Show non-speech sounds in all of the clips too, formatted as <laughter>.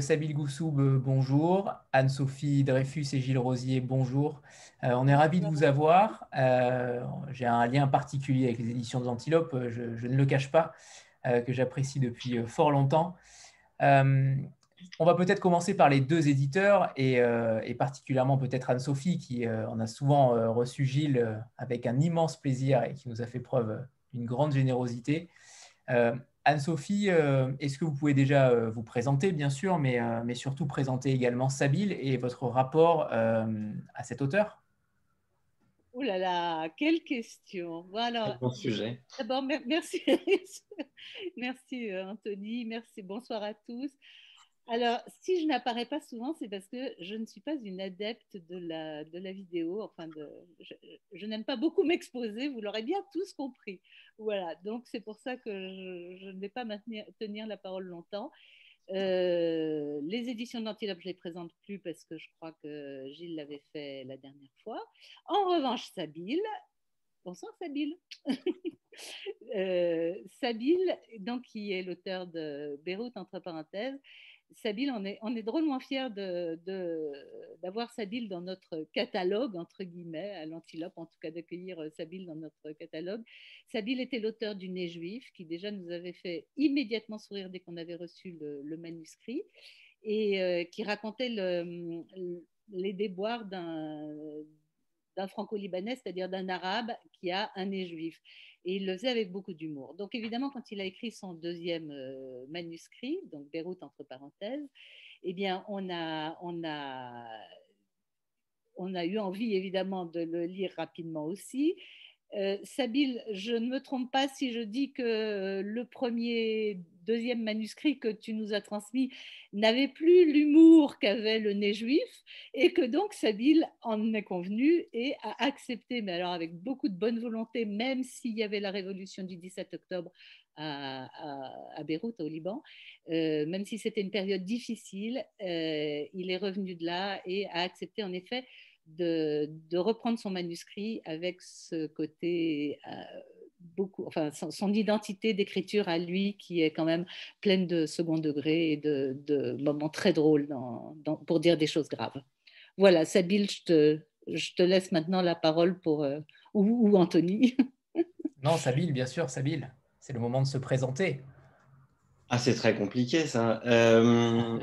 Sabine Goussoub, bonjour. Anne-Sophie Dreyfus et Gilles Rosier, bonjour. Euh, on est ravis de vous avoir. Euh, j'ai un lien particulier avec les éditions de l'Antilope, je, je, ne le cache pas, euh, que j'apprécie depuis fort longtemps. on va peut-être commencer par les deux éditeurs et, et particulièrement peut-être Anne-Sophie qui en a souvent reçu Gilles avec un immense plaisir et qui nous a fait preuve d'une grande générosité. Anne-Sophie, euh, est-ce que vous pouvez déjà euh, vous présenter, bien sûr, mais, euh, mais surtout présenter également Sabine et votre rapport à cet auteur? Oh là là, quelle question. Voilà. Bon sujet. D'abord, merci. <laughs> merci Anthony, merci, bonsoir à tous. Alors, si je n'apparais pas souvent, c'est parce que je ne suis pas une adepte de la, vidéo. Enfin, je, n'aime pas beaucoup <laughs> m'exposer, vous l'aurez bien tous compris. Voilà, donc c'est pour ça que je, ne vais pas maintenir, tenir la parole longtemps. Euh, les éditions d'Antilope, je ne les présente plus parce que je crois que Gilles l'avait fait la dernière fois. En revanche, Sabile. Bonsoir Sabile. <laughs> euh, Sabile, donc, qui est l'auteur de Beyrouth, entre parenthèses, Sabile, on est, drôlement fiers d'avoir de, Sabile dans notre catalogue, entre guillemets, à l'Antilope, en tout cas d'accueillir euh, Sabile dans notre catalogue. Sabile était l'auteur du Nez juif, qui déjà nous avait fait immédiatement sourire dès qu'on avait reçu le, manuscrit, et euh, qui racontait le, les déboires d'un franco-libanais, c'est-à-dire d'un arabe qui a un nez juif et il le faisait avec beaucoup d'humour. Donc évidemment, quand il a écrit son deuxième euh, manuscrit, donc Beyrouth entre parenthèses, eh bien on a, eu envie évidemment de le lire rapidement aussi. Euh, Sabine, je ne me trompe pas si je dis que le premier deuxième manuscrit que tu nous as transmis n'avait plus l'humour qu'avait le nez juif et que donc Sabine en est convenu et a accepté, mais alors avec beaucoup de bonne volonté, même s'il y avait la révolution du 17 octobre à, à, Beyrouth, au Liban, euh, même si c'était une période difficile, euh, il est revenu de là et a accepté en effet de, de reprendre son manuscrit avec ce côté euh, beaucoup, enfin, son, identité d'écriture à lui qui est quand même pleine de second degré et de, moments très drôles dans, pour dire des choses graves. Voilà, Sabine, je te, je te laisse maintenant la parole pour euh, ou, Anthony. <laughs> non, Sabine, bien sûr, Sabine. C'est le moment de se présenter. Ah, c'est très compliqué ça. Euh,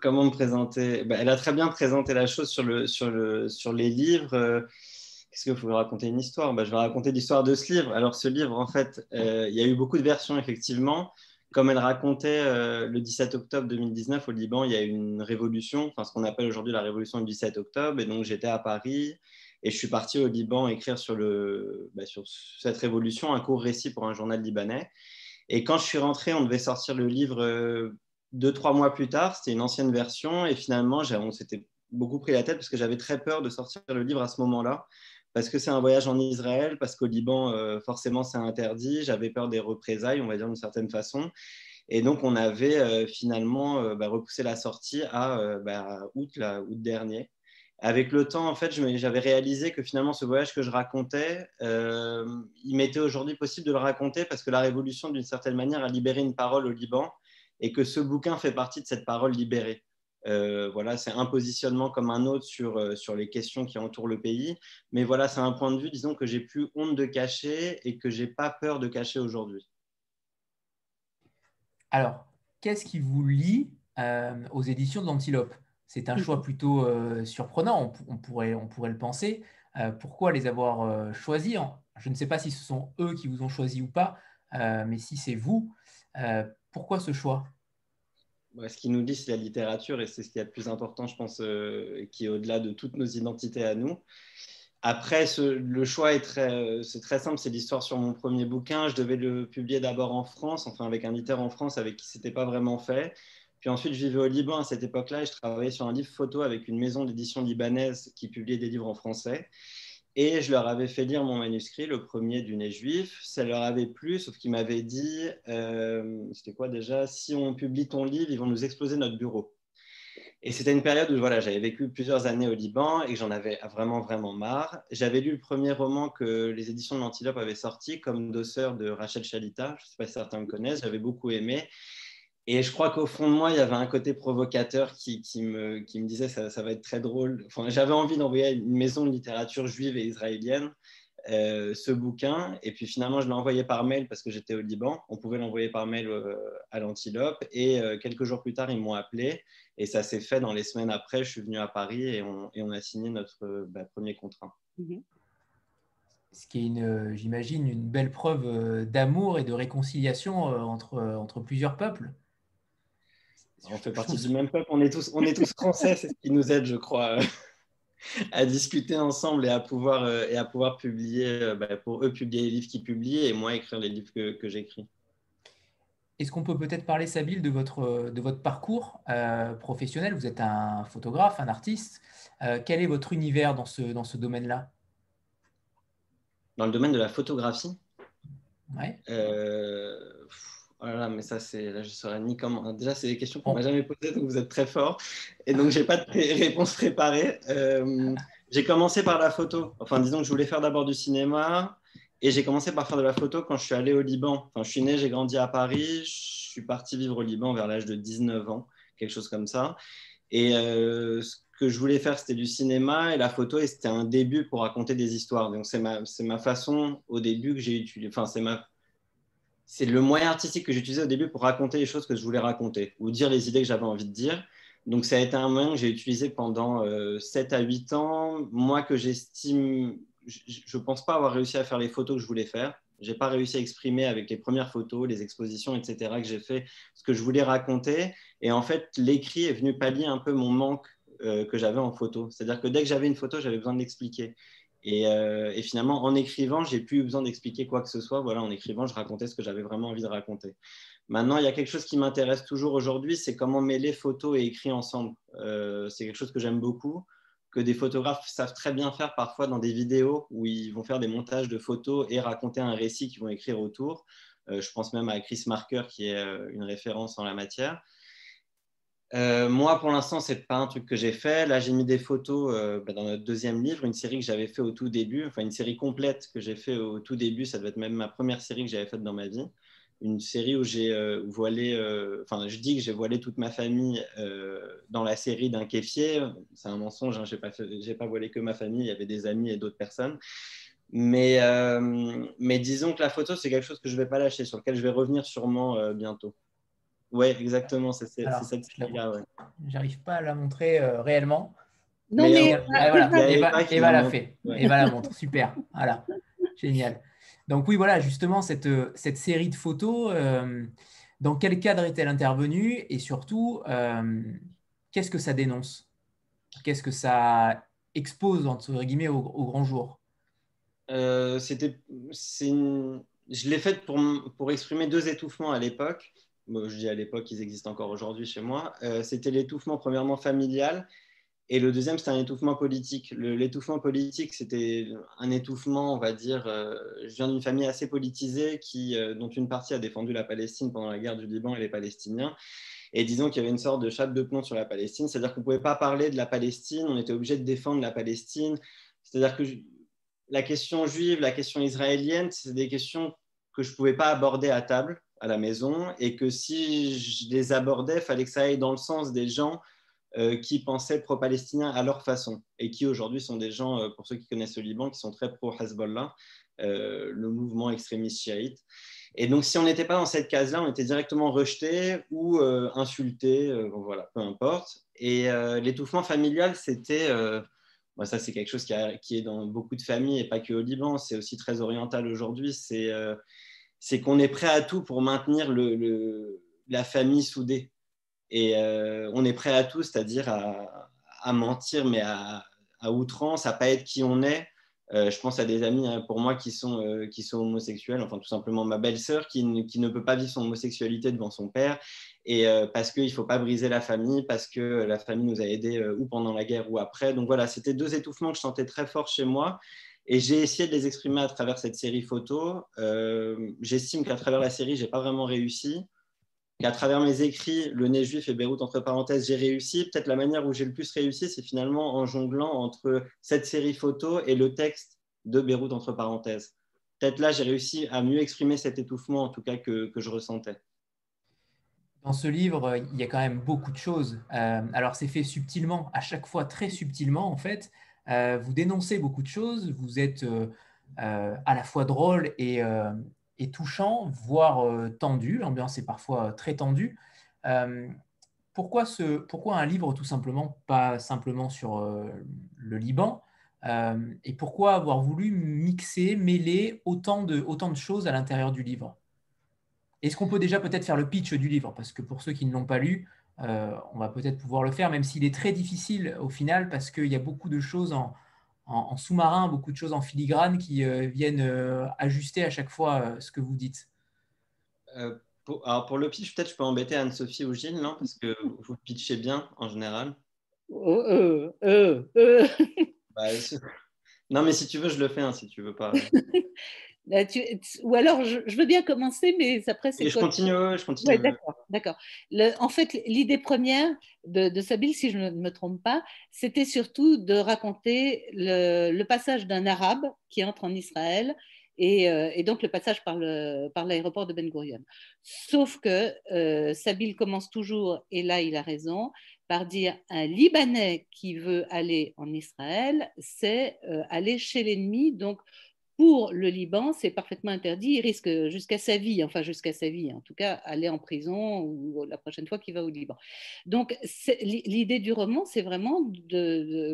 comment me présenter? Bah, Elle a très bien présenté la chose sur, le, sur, le, sur les livres. Qu'est-ce qu'il faut raconter une histoire? Bah, Je vais raconter l'histoire de ce livre. Alors, ce livre, en fait, euh, il y a eu beaucoup de versions, effectivement. Comme elle racontait euh, le 17 octobre 2019 au Liban, il y a eu une révolution, enfin, ce qu'on appelle aujourd'hui la révolution du 17 octobre. Et donc, j'étais à Paris et je suis parti au Liban écrire sur, le, bah, sur cette révolution un court récit pour un journal libanais. Et quand je suis rentré, on devait sortir le livre euh, deux, trois mois plus tard. C'était une ancienne version. Et finalement, on s'était beaucoup pris la tête parce que j'avais très peur de sortir le livre à ce moment-là parce que c'est un voyage en Israël, parce qu'au Liban, euh, forcément, c'est interdit. J'avais peur des représailles, on va dire d'une certaine façon. Et donc, on avait euh, finalement euh, bah, repoussé la sortie à bah, août, août dernier. Avec le temps, en fait, j'avais réalisé que finalement, ce voyage que je racontais, il m'était aujourd'hui possible de le raconter parce que la révolution, d'une certaine manière, a libéré une parole au Liban et que ce bouquin fait partie de cette parole libérée. Euh, voilà, c'est un positionnement comme un autre sur, euh, sur les questions qui entourent le pays. Mais voilà, c'est un point de vue, disons, que j'ai plus honte de cacher et que j'ai pas peur de cacher aujourd'hui. Alors, qu'est-ce qui vous lie euh, aux éditions de l'Antilope? C'est un choix plutôt surprenant, on, pourrait, on pourrait le penser. pourquoi les avoir choisis? Je ne sais pas si ce sont eux qui vous ont choisi ou pas, mais si c'est vous, pourquoi ce choix? Ce qui nous dit, c'est la littérature et c'est ce qui est le plus important, je pense, euh, qui est au-delà de toutes nos identités à nous. Après, le choix est très, c'est très simple, c'est l'histoire sur mon premier bouquin. Je devais le publier d'abord en France, enfin avec un littéraire en France avec qui c'était pas vraiment fait. Puis ensuite, je vivais au Liban à cette époque-là et je travaillais sur un livre photo avec une maison d'édition libanaise qui publiait des livres en français. Et je leur avais fait lire mon manuscrit, le premier du nez juif. Ça leur avait plu, sauf qu'ils m'avaient dit, euh, c'était quoi déjà? Si on publie ton livre, ils vont nous exploser notre bureau. Et c'était une période où voilà, j'avais vécu plusieurs années au Liban et j'en avais vraiment, vraiment marre. J'avais lu le premier roman que les éditions de l'Antilope avaient sorti, comme Dosseur de Rachel Chalita. Je ne sais pas si certains me connaissent, j'avais beaucoup aimé. Et je crois qu'au fond de moi, il y avait un côté provocateur qui, me, qui me, disait ça, ça va être très drôle. Enfin, J'avais envie d'envoyer à une maison de littérature juive et israélienne euh, ce bouquin. Et puis finalement, je l'ai envoyé par mail parce que j'étais au Liban. On pouvait l'envoyer par mail euh, à l'Antilope. Et euh, quelques jours plus tard, ils m'ont appelé. Et ça s'est fait dans les semaines après. Je suis venu à Paris et on, et on a signé notre bah, premier contrat. Mhm. Ce qui est, j'imagine, une belle preuve d'amour et de réconciliation entre, entre plusieurs peuples. On fait <laughs> partie du même peuple, on est tous, on est tous français, c'est ce qui nous aide, je crois, <laughs> à discuter ensemble et à pouvoir, euh, et à pouvoir publier, euh, bah, pour eux publier les livres qu'ils publient et moi écrire les livres que, que j'écris. Est-ce qu'on peut peut-être parler, Sabine, de votre, de votre parcours euh, professionnel? Vous êtes un photographe, un artiste. quel est votre univers dans ce, dans ce domaine-là? Dans le domaine de la photographie? Ouais. Voilà, oh mais ça, c'est là, je saurais ni comment. Déjà, c'est des questions qu'on m'a jamais posées, donc vous êtes très fort. Et donc, j'ai pas de <laughs> réponse préparée. Euh, j'ai commencé par la photo. Enfin, disons que je voulais faire d'abord du cinéma. Et j'ai commencé par faire de la photo quand je suis allé au Liban. Enfin, je suis né, j'ai grandi à Paris. Je suis parti vivre au Liban vers l'âge de 19 ans, quelque chose comme ça. Et euh, ce que je voulais faire, c'était du cinéma et la photo, et c'était un début pour raconter des histoires. Donc, c'est ma, ma façon au début que j'ai utilisé. Enfin, c'est ma c'est le moyen artistique que j'utilisais au début pour raconter les choses que je voulais raconter ou dire les idées que j'avais envie de dire. Donc ça a été un moyen que j'ai utilisé pendant 7 euh, à 8 ans. Moi que j'estime, je ne pense pas avoir réussi à faire les photos que je voulais faire. Je n'ai pas réussi à exprimer avec les premières photos, les expositions, etc. que j'ai fait ce que je voulais raconter. Et en fait, l'écrit est venu pallier un peu mon manque euh, que j'avais en photo. C'est-à-dire que dès que j'avais une photo, j'avais besoin de l'expliquer. Euh, et, finalement, en écrivant, j'ai plus besoin d'expliquer quoi que ce soit. Voilà, en écrivant, je racontais ce que j'avais vraiment envie de raconter. Maintenant, il y a quelque chose qui m'intéresse toujours aujourd'hui, c'est comment mêler photos et écrit ensemble. Euh, c'est quelque chose que j'aime beaucoup, que des photographes savent très bien faire parfois dans des vidéos où ils vont faire des montages de photos et raconter un récit qu'ils vont écrire autour. Euh, je pense même à Chris Marker, qui est une référence en la matière. Euh, moi, pour l'instant, ce n'est pas un truc que j'ai fait. Là, j'ai mis des photos euh, bah, dans notre deuxième livre, une série que j'avais fait au tout début, enfin une série complète que j'ai fait au tout début. Ça devait être même ma première série que j'avais faite dans ma vie. Une série où j'ai euh, voilé, enfin, je dis que j'ai voilé toute ma famille dans la série d'un kéfier. C'est un mensonge, hein, je n'ai pas, voilé que ma famille, il y avait des amis et d'autres personnes. Mais, mais disons que la photo, c'est quelque chose que je vais pas lâcher, sur lequel je vais revenir sûrement bientôt. Oui, exactement, c'est. Ouais. J'arrive pas à la montrer euh, réellement. Non, mais, voilà, Eva, l'a fait. Eva la montre, super. Voilà, génial. Donc oui, voilà, justement, cette, cette série de photos, euh, dans quel cadre est-elle intervenue et surtout, euh, qu'est-ce que ça dénonce? Qu'est-ce que ça expose, entre guillemets, au, grand jour? C'était, Je l'ai faite pour, pour exprimer deux étouffements à l'époque je dis à l'époque, ils existent encore aujourd'hui chez moi, euh, c'était l'étouffement premièrement familial et le deuxième, c'était un étouffement politique. L'étouffement politique, c'était un étouffement, on va dire, euh, je viens d'une famille assez politisée qui, euh, dont une partie a défendu la Palestine pendant la guerre du Liban et les Palestiniens. Et disons qu'il y avait une sorte de chape de plomb sur la Palestine, c'est-à-dire qu'on ne pouvait pas parler de la Palestine, on était obligé de défendre la Palestine. C'est-à-dire que la question juive, la question israélienne, c'est des questions que je ne pouvais pas aborder à table à la maison et que si je les abordais, fallait que ça aille dans le sens des gens euh, qui pensaient pro-palestiniens à leur façon et qui aujourd'hui sont des gens, euh, pour ceux qui connaissent le Liban, qui sont très pro-Hezbollah, euh, le mouvement extrémiste chiite. Et donc, si on n'était pas dans cette case-là, on était directement rejeté ou insulté, voilà, peu importe. Et l'étouffement familial, c'était ça, c'est quelque chose qui, qui, est dans beaucoup de familles et pas que au Liban. C'est aussi très oriental aujourd'hui. C'est c'est qu'on est prêt à tout pour maintenir le, la famille soudée. Et euh, on est prêt à tout, c'est-à-dire à, mentir, mais à, outrance, à pas être qui on est. Euh, je pense à des amis hein, pour moi qui sont, euh, qui sont homosexuels, enfin tout simplement ma belle-sœur qui, qui, ne peut pas vivre son homosexualité devant son père, et parce qu'il ne faut pas briser la famille, parce que la famille nous a aidés ou pendant la guerre ou après. Donc voilà, c'était deux étouffements que je sentais très fort chez moi. Et j'ai essayé de les exprimer à travers cette série photo. Euh, j'estime qu'à travers la série, j'ai pas vraiment réussi. Qu'à travers mes écrits, Le nez juif et Beyrouth entre parenthèses, j'ai réussi. Peut-être la manière où j'ai le plus réussi, c'est finalement en jonglant entre cette série photo et le texte de Beyrouth entre parenthèses. Peut-être là, j'ai réussi à mieux exprimer cet étouffement, en tout cas, que, que je ressentais. Dans ce livre, il y a quand même beaucoup de choses. alors, c'est fait subtilement, à chaque fois très subtilement, en fait. Vous dénoncez beaucoup de choses. Vous êtes à la fois drôle et, touchant, voire tendu. L'ambiance est parfois très tendue pourquoi, un livre tout simplement, pas simplement sur euh, le Liban? Euh, Et pourquoi avoir voulu mixer, mêler autant de, choses à l'intérieur du livre? Est-ce qu'on peut déjà peut-être faire le pitch du livre? Parce que pour ceux qui ne l'ont pas lu, euh, on va peut-être pouvoir le faire, même s'il est très difficile au final, parce qu'il y a beaucoup de choses en, en, sous-marin, beaucoup de choses en filigrane qui viennent ajuster à chaque fois ce que vous dites. Pour, alors pour le pitch, peut-être je peux embêter Anne-Sophie ou Gilles, non Parce que vous pitchez bien en général. Oh, euh, euh, euh. Bah, non, mais si tu veux, je le fais, hein, si tu veux pas. <laughs> Bah, ou alors, je, veux bien commencer, mais après, c'est. Je continue, je continue. d'accord, d'accord. En fait, l'idée première de, de Sabine, si je ne me trompe pas, c'était surtout de raconter le, le passage d'un arabe qui entre en Israël euh, et, donc le passage par l'aéroport de Ben Gurion. Sauf que euh, Sabil commence toujours, et là il a raison, par dire un Libanais qui veut aller en Israël, c'est euh, aller chez l'ennemi. Donc pour le Liban, c'est parfaitement interdit. Il risque jusqu'à sa vie, enfin jusqu'à sa vie, en tout cas, aller en prison ou la prochaine fois qu'il va au Liban. Donc, l'idée du roman, c'est vraiment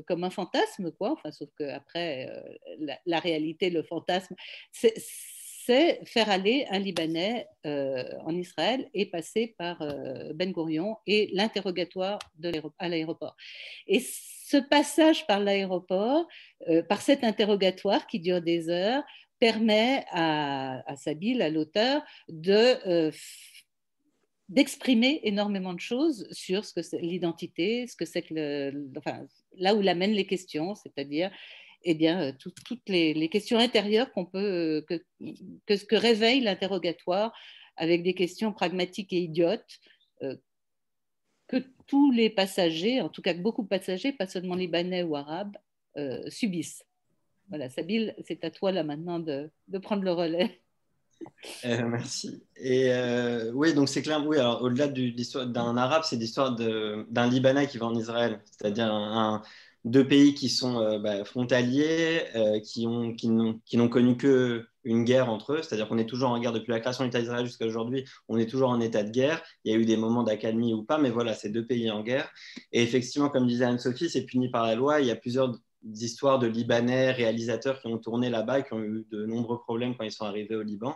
comme un fantasme, quoi. Enfin, sauf qu'après, euh, la, réalité, le fantasme, c'est faire aller un Libanais euh, en Israël et passer par euh, Ben Gurion et l'interrogatoire à l'aéroport. Et ce passage par l'aéroport, euh, par cet interrogatoire qui dure des heures, permet à, Sabine, à l'auteur, de d'exprimer énormément de choses sur l'identité, ce que c'est que enfin, là où l'amènent les questions, c'est-à-dire eh bien, euh, toutes les, questions intérieures euh, que, réveille l'interrogatoire avec des questions pragmatiques et idiotes euh, que tous les passagers, en tout cas beaucoup de passagers, pas seulement libanais ou arabes, subissent. Voilà, Sabine, c'est à toi là maintenant de, prendre le relais. merci. Et oui, donc c'est clair, oui, alors au-delà d'un arabe, c'est l'histoire d'un Libanais qui va en Israël, c'est-à-dire un, deux pays qui sont euh, bah, frontaliers, euh, qui n'ont qui connu qu'une guerre entre eux, c'est-à-dire qu'on est toujours en guerre depuis la création de l'État d'Israël jusqu'à aujourd'hui, on est toujours en état de guerre. Il y a eu des moments d'accalmie ou pas, mais voilà, c'est deux pays en guerre. Et effectivement, comme disait Anne-Sophie, c'est puni par la loi. Il y a plusieurs histoires de Libanais, réalisateurs qui ont tourné là-bas, qui ont eu de nombreux problèmes quand ils sont arrivés au Liban.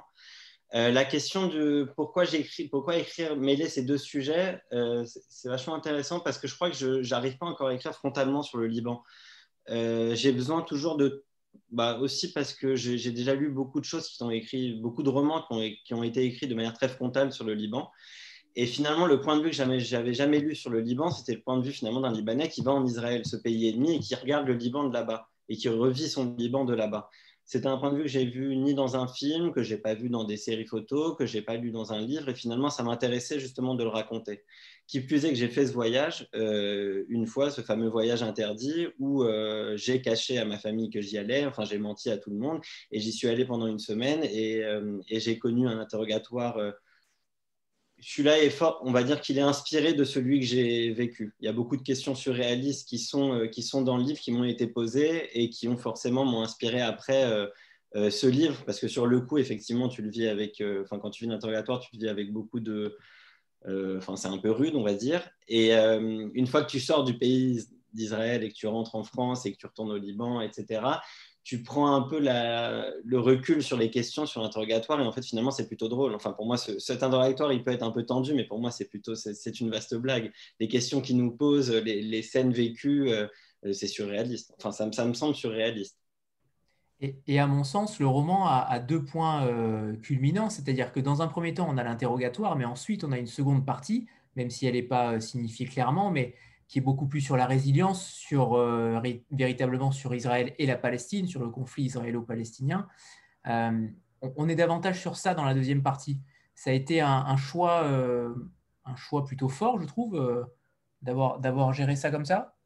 Euh, la question de pourquoi j'écris, pourquoi écrire, mêler ces deux sujets, euh, c'est vachement intéressant parce que je crois que je n'arrive pas encore à écrire frontalement sur le Liban. Euh, j'ai besoin toujours de, bah, aussi parce que j'ai déjà lu beaucoup de choses qui sont écrites, beaucoup de romans qui ont, été écrits de manière très frontale sur le Liban. Et finalement, le point de vue que j'avais jamais, jamais lu sur le Liban, c'était le point de vue finalement d'un Libanais qui va en Israël, ce pays ennemi, et qui regarde le Liban de là-bas et qui revit son Liban de là-bas. C'était un point de vue que j'ai vu ni dans un film, que j'ai pas vu dans des séries photos, que j'ai pas lu dans un livre, et finalement ça m'intéressait justement de le raconter. Qui plus est que j'ai fait ce voyage euh, une fois, ce fameux voyage interdit, où euh, j'ai caché à ma famille que j'y allais, enfin j'ai menti à tout le monde, et j'y suis allé pendant une semaine, et, euh, et j'ai connu un interrogatoire celui-là est fort, on va dire qu'il est inspiré de celui que j'ai vécu. Il y a beaucoup de questions surréalistes qui sont, euh, qui sont dans le livre, qui m'ont été posées et qui ont forcément m'ont inspiré après euh, euh, ce livre, parce que sur le coup, effectivement, tu le vis avec, enfin, quand tu vis l'interrogatoire, tu le vis avec beaucoup de, enfin, c'est un peu rude, on va dire. Et une fois que tu sors du pays d'Israël et que tu rentres en France et que tu retournes au Liban, etc., tu prends un peu le recul sur les questions, sur l'interrogatoire, et en fait, finalement, c'est plutôt drôle. Enfin, pour moi, cet interrogatoire, il peut être un peu tendu, mais pour moi, c'est plutôt, c'est une vaste blague. Les questions qu'il nous posent, les, scènes vécues, euh, c'est surréaliste. Enfin, ça, ça, me semble surréaliste. Et, à mon sens, le roman a, deux points euh, culminants, c'est-à-dire que dans un premier temps, on a l'interrogatoire, mais ensuite, on a une seconde partie, même si elle n'est pas euh, signifiée clairement, mais qui est beaucoup plus sur la résilience, sur, euh, véritablement sur Israël et la Palestine, sur le conflit israélo-palestinien. Euh, on, est davantage sur ça dans la deuxième partie. Ça a été un, choix, euh, un choix plutôt fort, je trouve, d'avoir géré ça comme ça.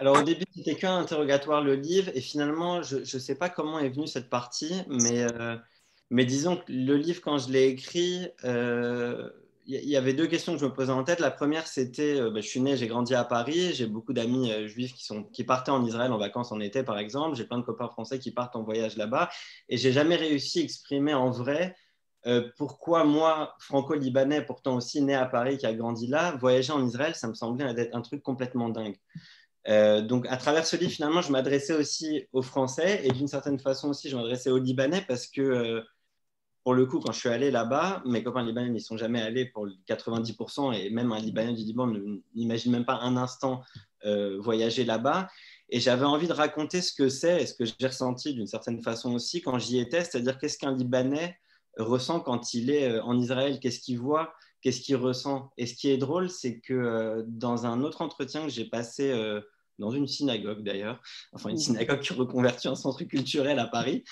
Alors au début, c'était qu'un interrogatoire, le livre, et finalement, je ne sais pas comment est venue cette partie, mais Mais disons que le livre, quand je l'ai écrit, euh, il y avait deux questions que je me posais en tête. La première, c'était, euh, bah, je suis né, j'ai grandi à Paris, j'ai beaucoup d'amis euh, juifs qui, sont, qui partaient en Israël en vacances en été, par exemple. J'ai plein de copains français qui partent en voyage là-bas. Et j'ai jamais réussi à exprimer en vrai euh, pourquoi moi, franco-libanais, pourtant aussi né à Paris, qui a grandi là, voyager en Israël, ça me semblait être un truc complètement dingue. donc, à travers ce livre, finalement, je m'adressais aussi aux Français et d'une certaine façon aussi, je m'adressais aux Libanais parce que pour le coup, quand je suis allé là-bas, mes copains libanais n'y sont jamais allés pour 90%, et même un Libanais du Liban n'imagine même pas un instant euh, voyager là-bas. Et j'avais envie de raconter ce que c'est et ce que j'ai ressenti d'une certaine façon aussi quand j'y étais, c'est-à-dire qu'est-ce qu'un Libanais ressent quand il est euh, en Israël, qu'est-ce qu'il voit, qu'est-ce qu'il ressent? Et ce qui est drôle, c'est que euh, dans un autre entretien que j'ai passé dans une synagogue d'ailleurs, enfin une synagogue qui reconvertit en centre culturel à Paris,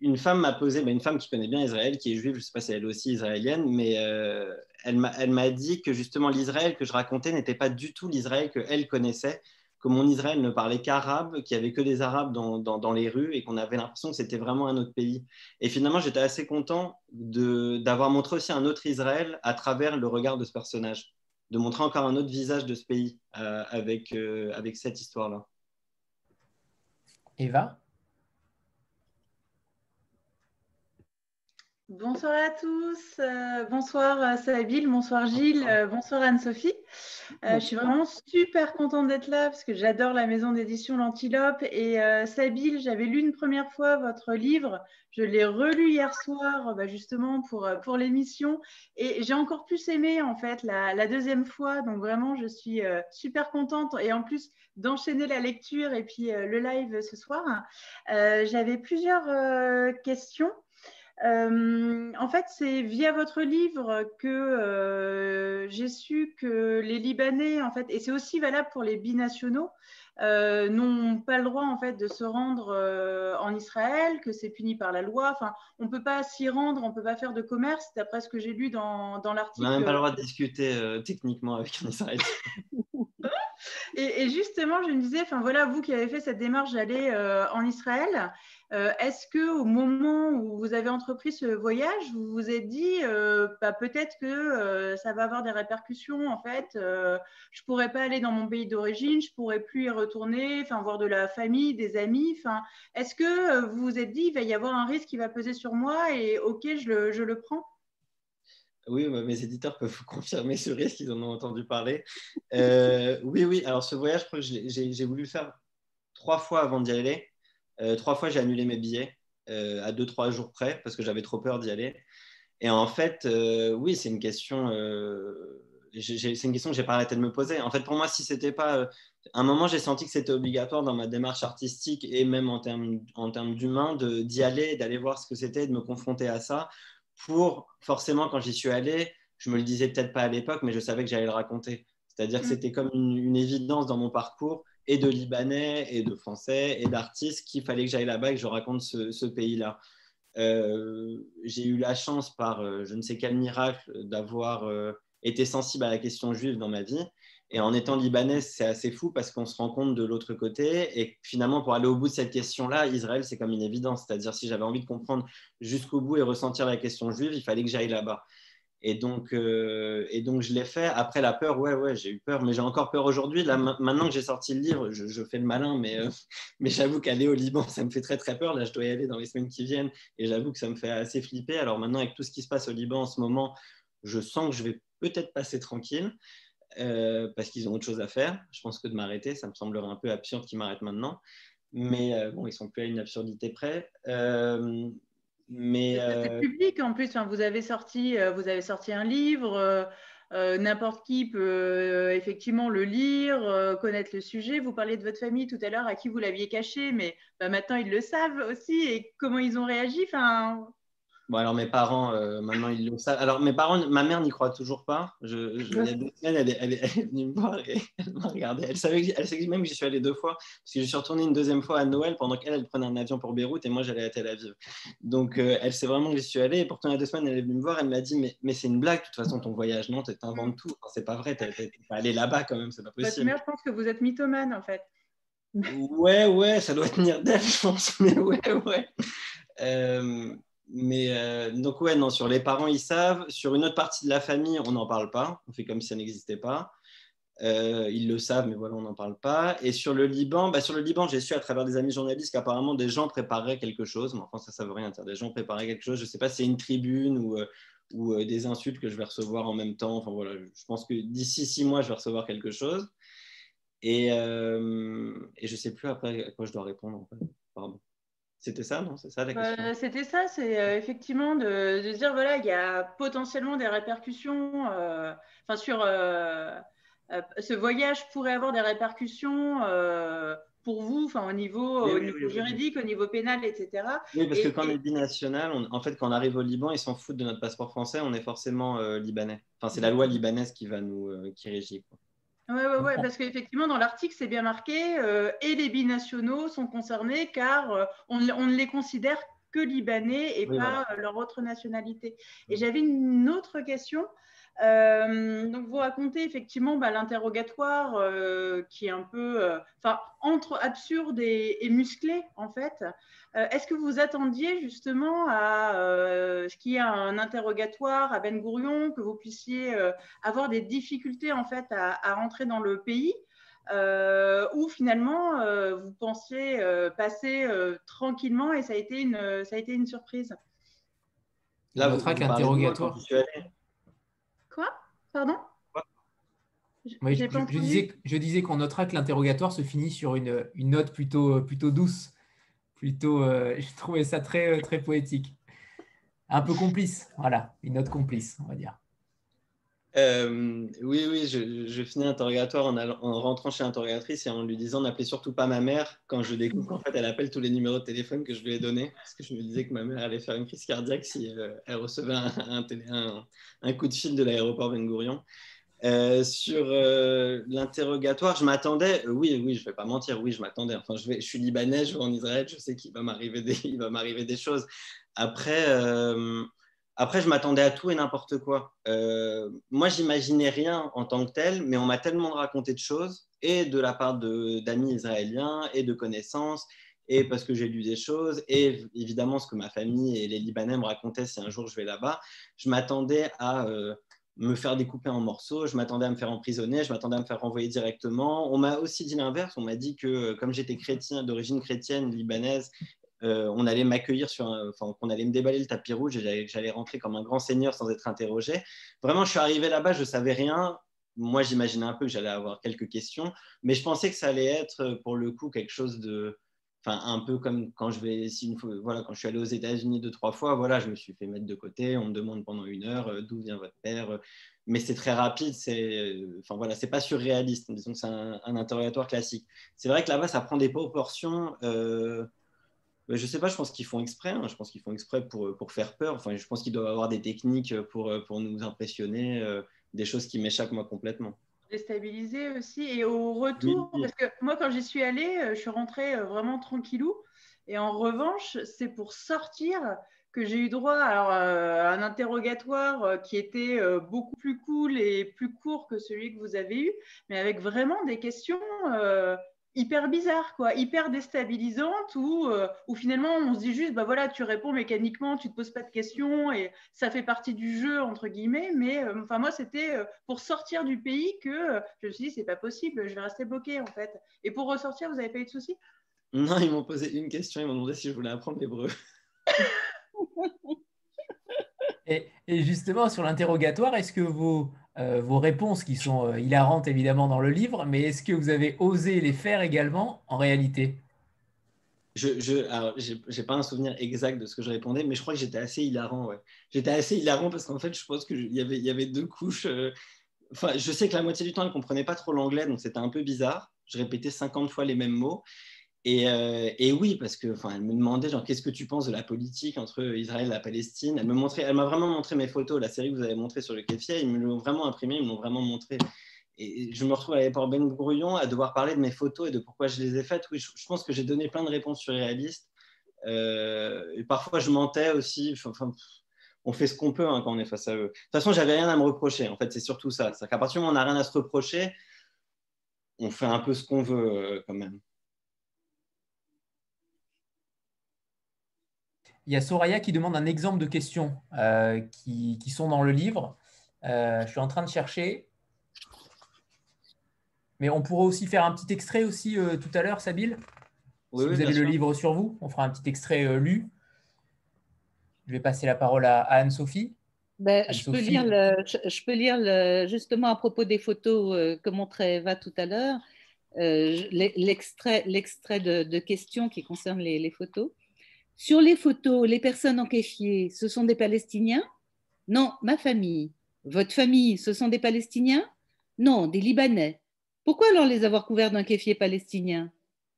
une femme m'a posé, bah, une femme qui connaît bien Israël, qui est juive, je ne sais pas si elle est aussi israélienne, mais euh, elle m'a dit que justement l'Israël que je racontais n'était pas du tout l'Israël qu'elle connaissait, que mon Israël ne parlait qu'arabe, qu'il n'y avait que des Arabes dans, les rues et qu'on avait l'impression que c'était vraiment un autre pays. Et finalement, j'étais assez content d'avoir montré aussi un autre Israël à travers le regard de ce personnage, de montrer encore un autre visage de ce pays euh, avec, euh, avec cette histoire-là. Eva? Bonsoir à tous, euh, bonsoir euh, Sabine, bonsoir Gilles, euh, bonsoir Anne-Sophie. je suis vraiment super contente d'être là parce que j'adore la maison d'édition L'Antilope. Et Sabine, j'avais lu une première fois votre livre, je l'ai relu hier soir bah, justement pour, pour l'émission et j'ai encore plus aimé en fait la, la, deuxième fois. Donc vraiment, je suis super contente et en plus d'enchaîner la lecture et puis le live ce soir. J'avais plusieurs questions. Euh, en fait, c'est via votre livre que euh, j'ai su que les Libanais, en fait, et c'est aussi valable pour les binationaux, euh, n'ont pas le droit en fait de se rendre en Israël, que c'est puni par la loi. Enfin, on ne peut pas s'y rendre, on ne peut pas faire de commerce, d'après ce que j'ai lu dans, dans l'article. On n'a même pas le droit de discuter techniquement avec un Israélien. <laughs> et, et, justement, je me disais, enfin voilà, vous qui avez fait cette démarche d'aller en Israël, euh, est-ce que au moment où vous avez entrepris ce voyage, vous vous êtes dit euh, bah, peut-être que euh, ça va avoir des répercussions en fait, je pourrais pas aller dans mon pays d'origine, je pourrais plus y retourner, enfin voir de la famille, des amis, enfin est-ce que vous vous êtes dit il va y avoir un risque qui va peser sur moi et ok je le, prends? Oui, bah, mes éditeurs peuvent vous <laughs> confirmer ce risque, ils en ont entendu parler. oui, oui, alors ce voyage, je j'ai voulu le faire trois fois avant d'y aller. Euh, trois fois, j'ai annulé mes billets euh, à deux, trois jours près parce que j'avais trop peur d'y aller. Et en fait, euh, oui, c'est une question. c'est une question que j'ai pas arrêté de me poser. En fait, pour moi, si c'était pas, à un moment, j'ai senti que c'était obligatoire dans ma démarche artistique et même en termes, en termes d'humain, d'y aller, d'aller voir ce que c'était, de me confronter à ça. Pour forcément, quand j'y suis allé, je me le disais peut-être pas à l'époque, mais je savais que j'allais le raconter. C'est-à-dire que mm. c'était comme une, évidence dans mon parcours et de Libanais et de Français et d'artistes qu'il fallait que j'aille là-bas et que je raconte ce, pays-là. Euh, j'ai eu la chance par euh, je ne sais quel miracle d'avoir euh, été sensible à la question juive dans ma vie. Et en étant libanais, c'est assez fou parce qu'on se rend compte de l'autre côté. Et finalement, pour aller au bout de cette question-là, Israël, c'est comme une évidence. C'est-à-dire, si j'avais envie de comprendre jusqu'au bout et ressentir la question juive, il fallait que j'aille là-bas. Et donc, euh, et donc, je l'ai fait. Après la peur, ouais, ouais, j'ai eu peur, mais j'ai encore peur aujourd'hui. Là, maintenant que j'ai sorti le livre, je, fais le malin, mais, euh, <laughs> mais j'avoue qu'aller au Liban, ça me fait très, très peur. Là, je dois y aller dans les semaines qui viennent, et j'avoue que ça me fait assez flipper. Alors maintenant, avec tout ce qui se passe au Liban en ce moment, je sens que je vais peut-être passer tranquille, euh, parce qu'ils ont autre chose à faire. Je pense que de m'arrêter, ça me semblerait un peu absurde qu'ils m'arrêtent maintenant. Mais bon, ils sont plus à une absurdité près. Mais c'est euh, public en plus. vous avez sorti, euh, vous avez sorti un livre. Euh, n'importe qui peut effectivement le lire, connaître le sujet. Vous parliez de votre famille tout à l'heure, à qui vous l'aviez caché, mais bah, maintenant ils le savent aussi et comment ils ont réagi. Enfin, Bon, alors mes parents, euh, maintenant ils le savent. Alors mes parents, ma mère n'y croit toujours pas. Je, il y a deux semaines, elle est, <laughs> elle, est, venue me voir et elle m'a regardé. Elle savait, elle savait même que j'y suis allé deux fois, parce que je suis retourné une deuxième fois à Noël pendant qu'elle, elle prenait un avion pour Beyrouth et moi j'allais à Tel Aviv. Donc euh, elle sait vraiment que j'y suis allé. Et pourtant, il y a deux semaines, elle est venue me voir. Elle m'a dit Mais, mais c'est une blague, de toute façon, ton voyage, non Tu inventes tout. c'est pas vrai, tu pas allé là-bas quand même, c'est pas possible. Votre mère, je pense que vous êtes mythomane en fait. Ouais, ouais, ça doit tenir d'elle, je pense. <laughs> Mais ouais, ouais. Mais donc, ouais, non, sur les parents, ils savent. Sur une autre partie de la famille, on n'en parle pas. On fait comme si ça n'existait pas. Euh, ils le savent, mais voilà, on n'en parle pas. Et sur le Liban, bah, sur le Liban, j'ai su à travers des amis journalistes qu'apparemment des gens préparaient quelque chose. Mais enfin, ça, ça veut rien dire. Des gens préparaient quelque chose. Je ne sais pas si c'est une tribune ou, euh, ou euh, des insultes que je vais recevoir en même temps. Enfin voilà, je pense que d'ici six mois, je vais recevoir quelque chose. Et, et je ne sais plus après à quoi je dois répondre. Pardon. C'était ça, non? C'est ça la question? C'était ça, c'est effectivement de, de, dire voilà, il y a potentiellement des répercussions enfin sur euh, ce voyage pourrait avoir des répercussions euh, pour vous, enfin au niveau, au niveau juridique, au niveau pénal, etc. Oui, parce que quand on est binational, en fait, quand on arrive au Liban, ils s'en foutent de notre passeport français, on est forcément euh, libanais. Enfin, c'est la loi libanaise qui va nous qui régit. Oui, ouais, ouais, parce qu'effectivement, dans l'article, c'est bien marqué, et les binationaux sont concernés car on, on, ne les considère que libanais et pas leur autre nationalité. Et mm. j'avais une autre question. Euh, donc, vous racontez effectivement bah, l'interrogatoire euh, qui est un peu, euh, entre absurde et, musclé en fait. Est-ce que vous attendiez justement à ce qu'il y ait un interrogatoire à Ben Gourion, que vous puissiez avoir des difficultés en fait à, rentrer dans le pays ou finalement vous pensiez passer tranquillement et ça a été une, ça a été une surprise? Là, votre interrogatoire. Quoi Pardon? Je, disais, je disais qu'on notera que l'interrogatoire se finit sur une, note plutôt, plutôt douce. Plutôt, euh, <laughs> je trouvais ça très, très poétique. Un peu complice, voilà, une note complice, on va dire. Euh, oui, oui, je, finis l'interrogatoire en, en, rentrant chez l'interrogatrice et en lui disant n'appelez surtout pas ma mère quand je découvre qu'en fait elle appelle tous les numéros de téléphone que je lui ai donnés parce que je me disais que ma mère allait faire une crise cardiaque si euh, elle recevait un, coup de fil de l'aéroport Ben Gurion. Euh, sur l'interrogatoire, je m'attendais, oui, oui, je vais pas mentir, oui, je m'attendais. Enfin, je, je suis libanais, je vais en Israël, je sais qu'il va m'arriver des, <laughs> va m'arriver des choses. Après, après, je m'attendais à tout et n'importe quoi. Euh, moi, j'imaginais rien en tant que tel, mais on m'a tellement raconté de choses, et de la part d'amis israéliens, et de connaissances, et parce que j'ai lu des choses, et évidemment ce que ma famille et les Libanais me racontaient si un jour je vais là-bas. Je m'attendais à euh, me faire découper en morceaux, je m'attendais à me faire emprisonner, je m'attendais à me faire renvoyer directement. On m'a aussi dit l'inverse, on m'a dit que comme j'étais chrétien, d'origine chrétienne libanaise, euh, on allait m'accueillir sur enfin, qu'on allait me déballer le tapis rouge et j'allais rentrer comme un grand seigneur sans être interrogé. Vraiment, je suis arrivé là-bas, je savais rien. Moi, j'imaginais un peu que j'allais avoir quelques questions, mais je pensais que ça allait être pour le coup quelque chose de, enfin, un peu comme quand je vais, si une voilà, quand je suis allé aux États-Unis deux trois fois, voilà, je me suis fait mettre de côté. On me demande pendant une heure euh, d'où vient votre père, euh, mais c'est très rapide. C'est, enfin voilà, c'est pas surréaliste. Disons que c'est un, interrogatoire classique. C'est vrai que là-bas, ça prend des proportions. Je sais pas, je pense qu'ils font exprès. Hein. Je pense qu'ils font exprès pour, pour faire peur. Enfin, je pense qu'ils doivent avoir des techniques pour, pour nous impressionner, euh, des choses qui m'échappent moi complètement. Déstabiliser aussi. Et au retour, parce que moi, quand j'y suis allée, euh, je suis rentrée euh, vraiment tranquillou. Et en revanche, c'est pour sortir que j'ai eu droit à un interrogatoire qui était beaucoup plus cool et plus court que celui que vous avez eu, mais avec vraiment des questions hyper bizarre, quoi, hyper déstabilisante, où, euh, où, finalement on se dit juste, bah voilà, tu réponds mécaniquement, tu te poses pas de questions et ça fait partie du jeu entre guillemets. Mais euh, enfin moi c'était euh, pour sortir du pays que je me suis dit c'est pas possible, je vais rester bloqué en fait. Et pour ressortir, vous avez pas eu de soucis? Non, ils m'ont posé une question, ils m'ont demandé si je voulais apprendre l'hébreu. <laughs> et, et, justement sur l'interrogatoire, est-ce que vous euh, vos réponses qui sont euh, hilarantes évidemment dans le livre, mais est-ce que vous avez osé les faire également en réalité? Je n'ai pas un souvenir exact de ce que je répondais, mais je crois que j'étais assez hilarant. J'étais assez hilarant parce qu'en fait, je pense qu'il y avait, y avait deux couches. Euh, je sais que la moitié du temps, elle ne comprenait pas trop l'anglais, donc c'était un peu bizarre. Je répétais 50 fois les mêmes mots. Euh, et, oui, parce que, elle me demandait, genre, qu'est-ce que tu penses de la politique entre Israël et la Palestine? Elle m'a vraiment montré mes photos, la série que vous avez montrée sur le Kéfia, ils me l'ont vraiment imprimé, ils me l'ont vraiment montré. Et je me retrouve à l'aéroport Ben à devoir parler de mes photos et de pourquoi je les ai faites. Oui, je, pense que j'ai donné plein de réponses surréalistes. Euh, et parfois, je mentais aussi. Enfin, on fait ce qu'on peut hein, quand on est face à eux. De toute façon, j'avais rien à me reprocher. En fait, c'est surtout ça. C'est qu'à partir du moment où on n'a rien à se reprocher, on fait un peu ce qu'on veut euh, quand même. Il y a Soraya qui demande un exemple de questions euh, qui, qui, sont dans le livre. Euh, je suis en train de chercher. Mais on pourrait aussi faire un petit extrait aussi tout à l'heure, Sabine si vous avez le livre sur vous, on fera un petit extrait lu. Je vais passer la parole à, Anne-Sophie. Ben, je, peux lire je, peux lire justement à propos des photos que montrait Eva tout à l'heure. Euh, l'extrait de, questions qui concerne les, photos. Sur les photos, les personnes enquêfiées, ce sont des Palestiniens? Non, ma famille. Votre famille, ce sont des Palestiniens? Non, des Libanais. Pourquoi alors les avoir couverts d'un kéfier palestinien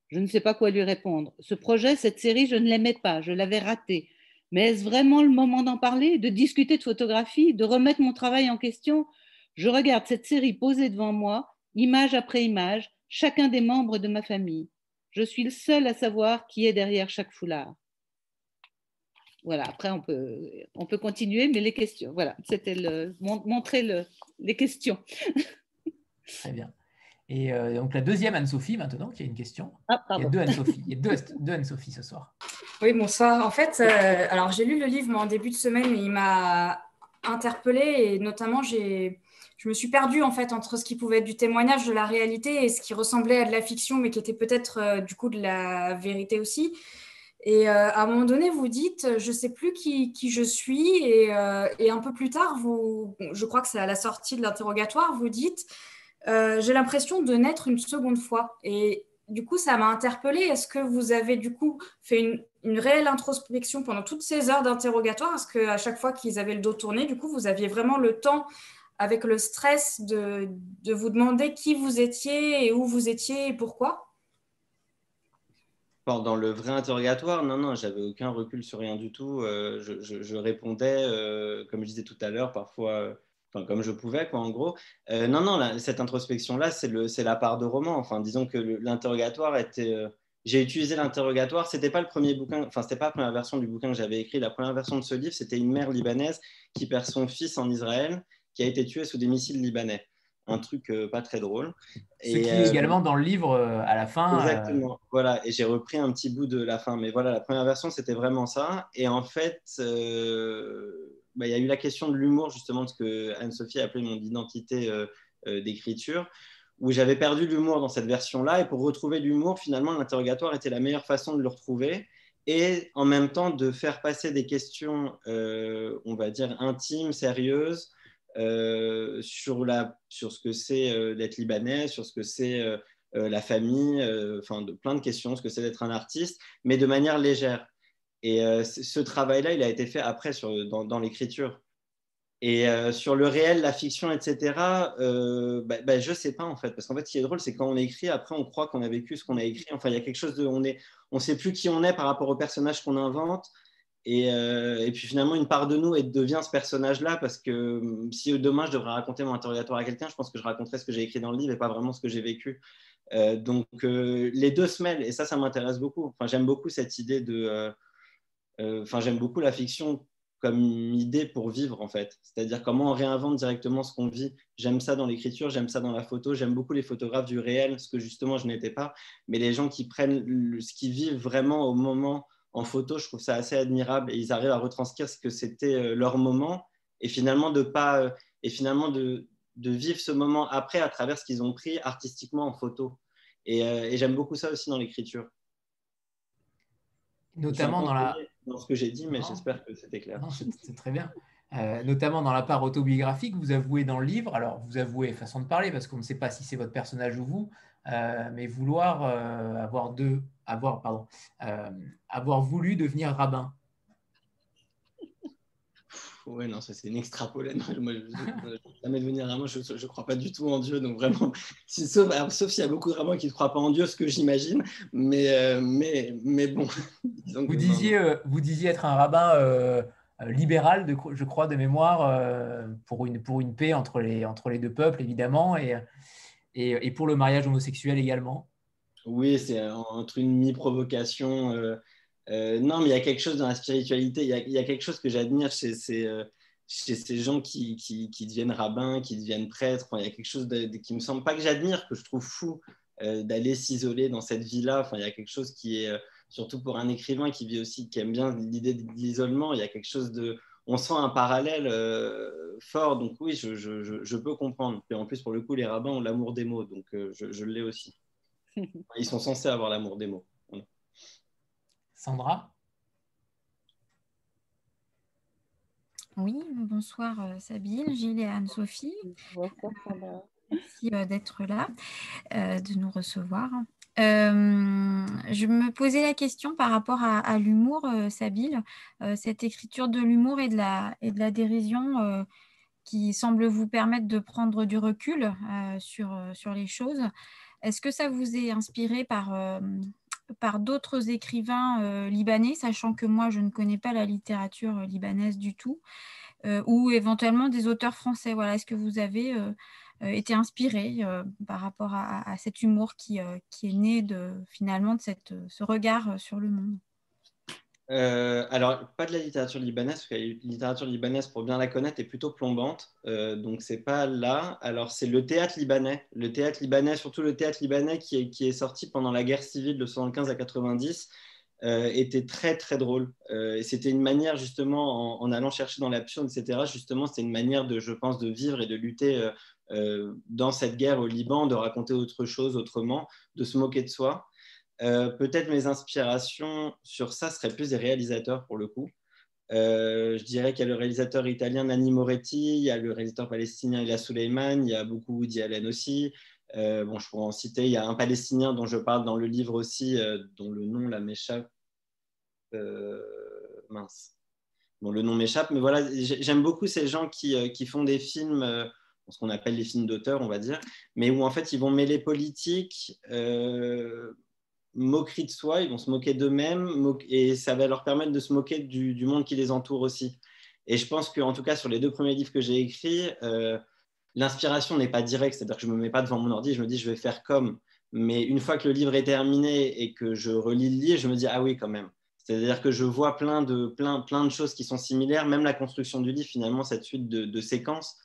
Je ne sais pas quoi lui répondre. Ce projet, cette série, je ne l'aimais pas, je l'avais raté. Mais est-ce vraiment le moment d'en parler, de discuter de photographie, de remettre mon travail en question? Je regarde cette série posée devant moi, image après image, chacun des membres de ma famille. Je suis le seul à savoir qui est derrière chaque foulard. Voilà, après on peut, on peut continuer, mais les questions, voilà, c'était le, montrer le, les questions. <laughs> Très bien. Et euh, donc la deuxième Anne-Sophie maintenant, qui a une question. Ah, il y a deux Anne-Sophie, il y a deux, deux Anne-Sophie ce soir. Oui, bonsoir. En fait, euh, alors j'ai lu le livre en début de semaine, mais il m'a interpellée et notamment j'ai je me suis perdue en fait entre ce qui pouvait être du témoignage de la réalité et ce qui ressemblait à de la fiction, mais qui était peut-être euh, du coup de la vérité aussi. Et euh, à un moment donné, vous dites, je ne sais plus qui, je suis, et, euh, et, un peu plus tard, je crois que c'est à la sortie de l'interrogatoire, vous dites, j'ai l'impression de naître une seconde fois. Et du coup, ça m'a interpellée. Est-ce que vous avez du coup fait une, une réelle introspection pendant toutes ces heures d'interrogatoire? Est-ce qu'à chaque fois qu'ils avaient le dos tourné, du coup, vous aviez vraiment le temps avec le stress de, de, vous demander qui vous étiez et où vous étiez et pourquoi? Pendant le vrai interrogatoire, non, non, j'avais aucun recul sur rien du tout. Euh, je, répondais, euh, comme je disais tout à l'heure, parfois, euh, enfin, comme je pouvais, quoi, en gros. non, non, cette introspection-là, c'est la part de roman. Enfin, disons que l'interrogatoire était j'ai utilisé l'interrogatoire. C'était pas le premier bouquin, enfin c'était pas la première version du bouquin que j'avais écrit. La première version de ce livre, c'était une mère libanaise qui perd son fils en Israël qui a été tué sous des missiles libanais. Un truc euh, pas très drôle. Ce qui est euh, également dans le livre euh, à la fin. Exactement. Voilà. Et j'ai repris un petit bout de la fin. Mais voilà, la première version, c'était vraiment ça. Et en fait, bah, il y a eu la question de l'humour, justement, de ce que Anne-Sophie a appelé mon identité d'écriture où j'avais perdu l'humour dans cette version-là. Et pour retrouver l'humour, finalement, l'interrogatoire était la meilleure façon de le retrouver. Et en même temps, de faire passer des questions, on va dire, intimes, sérieuses, sur, la, sur ce que c'est euh, d'être libanais, sur ce que c'est euh, la famille, enfin de plein de questions, ce que c'est d'être un artiste, mais de manière légère. Et ce travail-là, il a été fait après sur, dans, dans l'écriture. Et sur le réel, la fiction, etc., euh, bah, bah, je ne sais pas en fait. Parce qu'en fait, ce qui est drôle, c'est quand on écrit, après, on croit qu'on a vécu ce qu'on a écrit. Enfin, il y a quelque chose de. On ne on sait plus qui on est par rapport au personnage qu'on invente. Euh, et, puis finalement, une part de nous devient ce personnage-là parce que hum, si demain je devrais raconter mon interrogatoire à quelqu'un, je pense que je raconterais ce que j'ai écrit dans le livre et pas vraiment ce que j'ai vécu. Euh, donc euh, les deux se et ça, ça m'intéresse beaucoup. Enfin, j'aime beaucoup cette idée de. Enfin, j'aime beaucoup la fiction comme idée pour vivre en fait. C'est-à-dire comment on réinvente directement ce qu'on vit. J'aime ça dans l'écriture, j'aime ça dans la photo, j'aime beaucoup les photographes du réel, ce que justement je n'étais pas, mais les gens qui prennent ce qu'ils vivent vraiment au moment en photo, je trouve ça assez admirable et ils arrivent à retranscrire ce que c'était euh, leur moment et finalement de pas euh, et finalement de, de, vivre ce moment après à travers ce qu'ils ont pris artistiquement en photo. Et, euh, et j'aime beaucoup ça aussi dans l'écriture. Notamment dans la dans ce que j'ai dit, mais j'espère que c'était clair. C'est très bien. notamment dans la part autobiographique, vous avouez dans le livre, alors vous avouez façon de parler parce qu'on ne sait pas si c'est votre personnage ou vous, mais vouloir avoir deux avoir, pardon, euh, avoir voulu devenir rabbin Oui, non, ça c'est une extrapolée. <laughs> moi, je, jamais devenir rabbin, je ne crois pas du tout en Dieu. Donc vraiment, <laughs> sauf, sauf s'il y a beaucoup de rabbins qui ne croient pas en Dieu, ce que j'imagine. Mais, euh, mais, mais bon. <laughs> vous, disiez, euh, vous disiez être un rabbin libéral, de, je crois, de mémoire, pour, une, pour une paix entre les, entre les deux peuples, évidemment, et, et, et pour le mariage homosexuel également. Oui, c'est entre une mi-provocation. Euh, euh, non, mais il y a quelque chose dans la spiritualité, il y a, quelque chose que j'admire chez ces, euh, chez ces gens qui, qui, deviennent rabbins, qui deviennent prêtres. il y a quelque chose de, qui me semble pas que j'admire, que je trouve fou d'aller s'isoler dans cette vie-là. Enfin, il y a quelque chose qui est surtout pour un écrivain qui vit aussi, qui aime bien l'idée de l'isolement. Il y a quelque chose de, on sent un parallèle fort. Donc oui, je, peux comprendre. Et en plus, pour le coup, les rabbins ont l'amour des mots, donc je, l'ai aussi. Ils sont censés avoir l'amour des mots. Sandra? Oui, bonsoir euh, Sabine, Gilles et Anne-Sophie. Bonsoir Sandra. Merci d'être là, de nous recevoir. Euh, je me posais la question par rapport à, l'humour, euh, Sabine, euh, cette écriture de l'humour et, de la, et de la dérision qui semble vous permettre de prendre du recul sur, sur les choses. Est-ce que ça vous est inspiré par, par d'autres écrivains libanais, sachant que moi, je ne connais pas la littérature libanaise du tout, ou éventuellement des auteurs français? Voilà. Est-ce que vous avez euh, été inspiré euh, par rapport à, cet humour qui, euh, est né de, finalement de ce regard sur le monde? Alors, pas de la littérature libanaise, parce que la littérature libanaise, pour bien la connaître, est plutôt plombante. donc, c'est pas là. Alors, c'est le théâtre libanais. Le théâtre libanais, surtout le théâtre libanais qui est, sorti pendant la guerre civile de 75 à 90, était très, très drôle. et c'était une manière, justement, en, allant chercher dans l'absurde, etc., justement, c'était une manière, de, je pense, de vivre et de lutter euh, dans cette guerre au Liban, de raconter autre chose autrement, de se moquer de soi. Euh, peut-être mes inspirations sur ça seraient plus des réalisateurs pour le coup. Euh, je dirais qu'il y a le réalisateur italien Nanni Moretti, il y a le réalisateur palestinien Ila Suleiman, il y a beaucoup Woody Allen aussi. bon, je pourrais en citer. Il y a un Palestinien dont je parle dans le livre aussi, dont le nom la m'échappe. mince. Bon, le nom m'échappe, mais voilà, j'aime beaucoup ces gens qui, qui font des films ce qu'on appelle les films d'auteur, on va dire, mais où en fait ils vont mêler politique, euh, moquerie de soi, ils vont se moquer d'eux-mêmes, et ça va leur permettre de se moquer du, monde qui les entoure aussi. Et je pense qu'en tout cas, sur les deux premiers livres que j'ai écrits, euh, l'inspiration n'est pas directe, c'est-à-dire que je ne me mets pas devant mon ordi, je me dis je vais faire comme. Mais une fois que le livre est terminé et que je relis le livre, je me dis ah oui, quand même. C'est-à-dire que je vois plein de, plein, plein de choses qui sont similaires, même la construction du livre, finalement, cette suite de séquences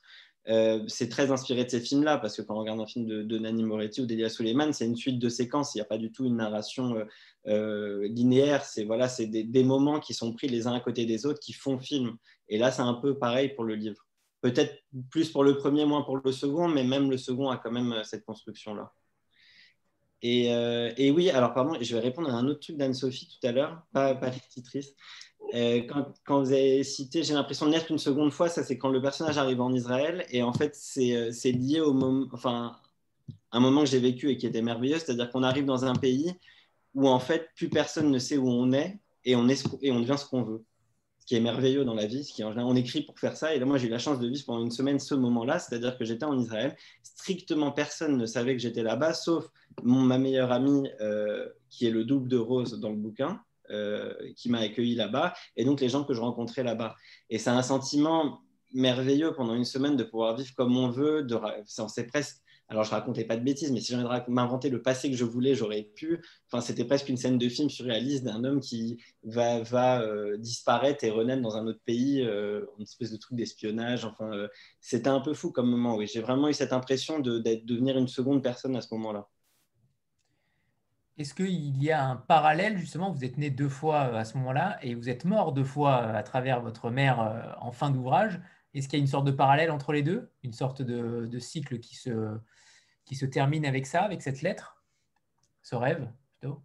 euh, c'est très inspiré de ces films-là, parce que quand on regarde un film de, de Nani Moretti ou d'Elia Suleiman, c'est une suite de séquences, il n'y a pas du tout une narration euh, euh, linéaire, c'est voilà, des, des, moments qui sont pris les uns à côté des autres qui font film. Et là, c'est un peu pareil pour le livre. Peut-être plus pour le premier, moins pour le second, mais même le second a quand même cette construction-là. Et, oui, alors pardon, je vais répondre à un autre truc d'Anne-Sophie tout à l'heure, pas, pas titrice. Euh, quand, vous avez cité, j'ai l'impression de naître une seconde fois, ça c'est quand le personnage arrive en Israël, et en fait c'est euh, lié au moment, enfin, un moment que j'ai vécu et qui était merveilleux, c'est-à-dire qu'on arrive dans un pays où en fait plus personne ne sait où on est, et on, est, et on devient ce qu'on veut. Ce qui est merveilleux dans la vie, ce qui en général, on écrit pour faire ça, et là moi j'ai eu la chance de vivre pendant une semaine ce moment-là, c'est-à-dire que j'étais en Israël, strictement personne ne savait que j'étais là-bas, sauf mon, ma meilleure amie euh, qui est le double de Rose dans le bouquin, qui m'a accueilli là-bas, et donc les gens que je rencontrais là-bas. Et c'est un sentiment merveilleux pendant une semaine de pouvoir vivre comme on veut. De, c'est presque. Alors, je racontais pas de bêtises, mais si j'avais m'inventer le passé que je voulais, j'aurais pu. Enfin, c'était presque une scène de film surréaliste d'un homme qui va, va euh, disparaître et renaître dans un autre pays, euh, une espèce de truc d'espionnage. Enfin, c'était un peu fou comme moment. Oui, j'ai vraiment eu cette impression de devenir une seconde personne à ce moment-là. Est-ce qu'il y a un parallèle, justement, vous êtes né deux fois euh, à ce moment-là et vous êtes mort deux fois euh, à travers votre mère euh, en fin d'ouvrage. Est-ce qu'il y a une sorte de parallèle entre les deux? Une sorte de, cycle qui se, qui se termine avec ça, avec cette lettre? Ce rêve, plutôt?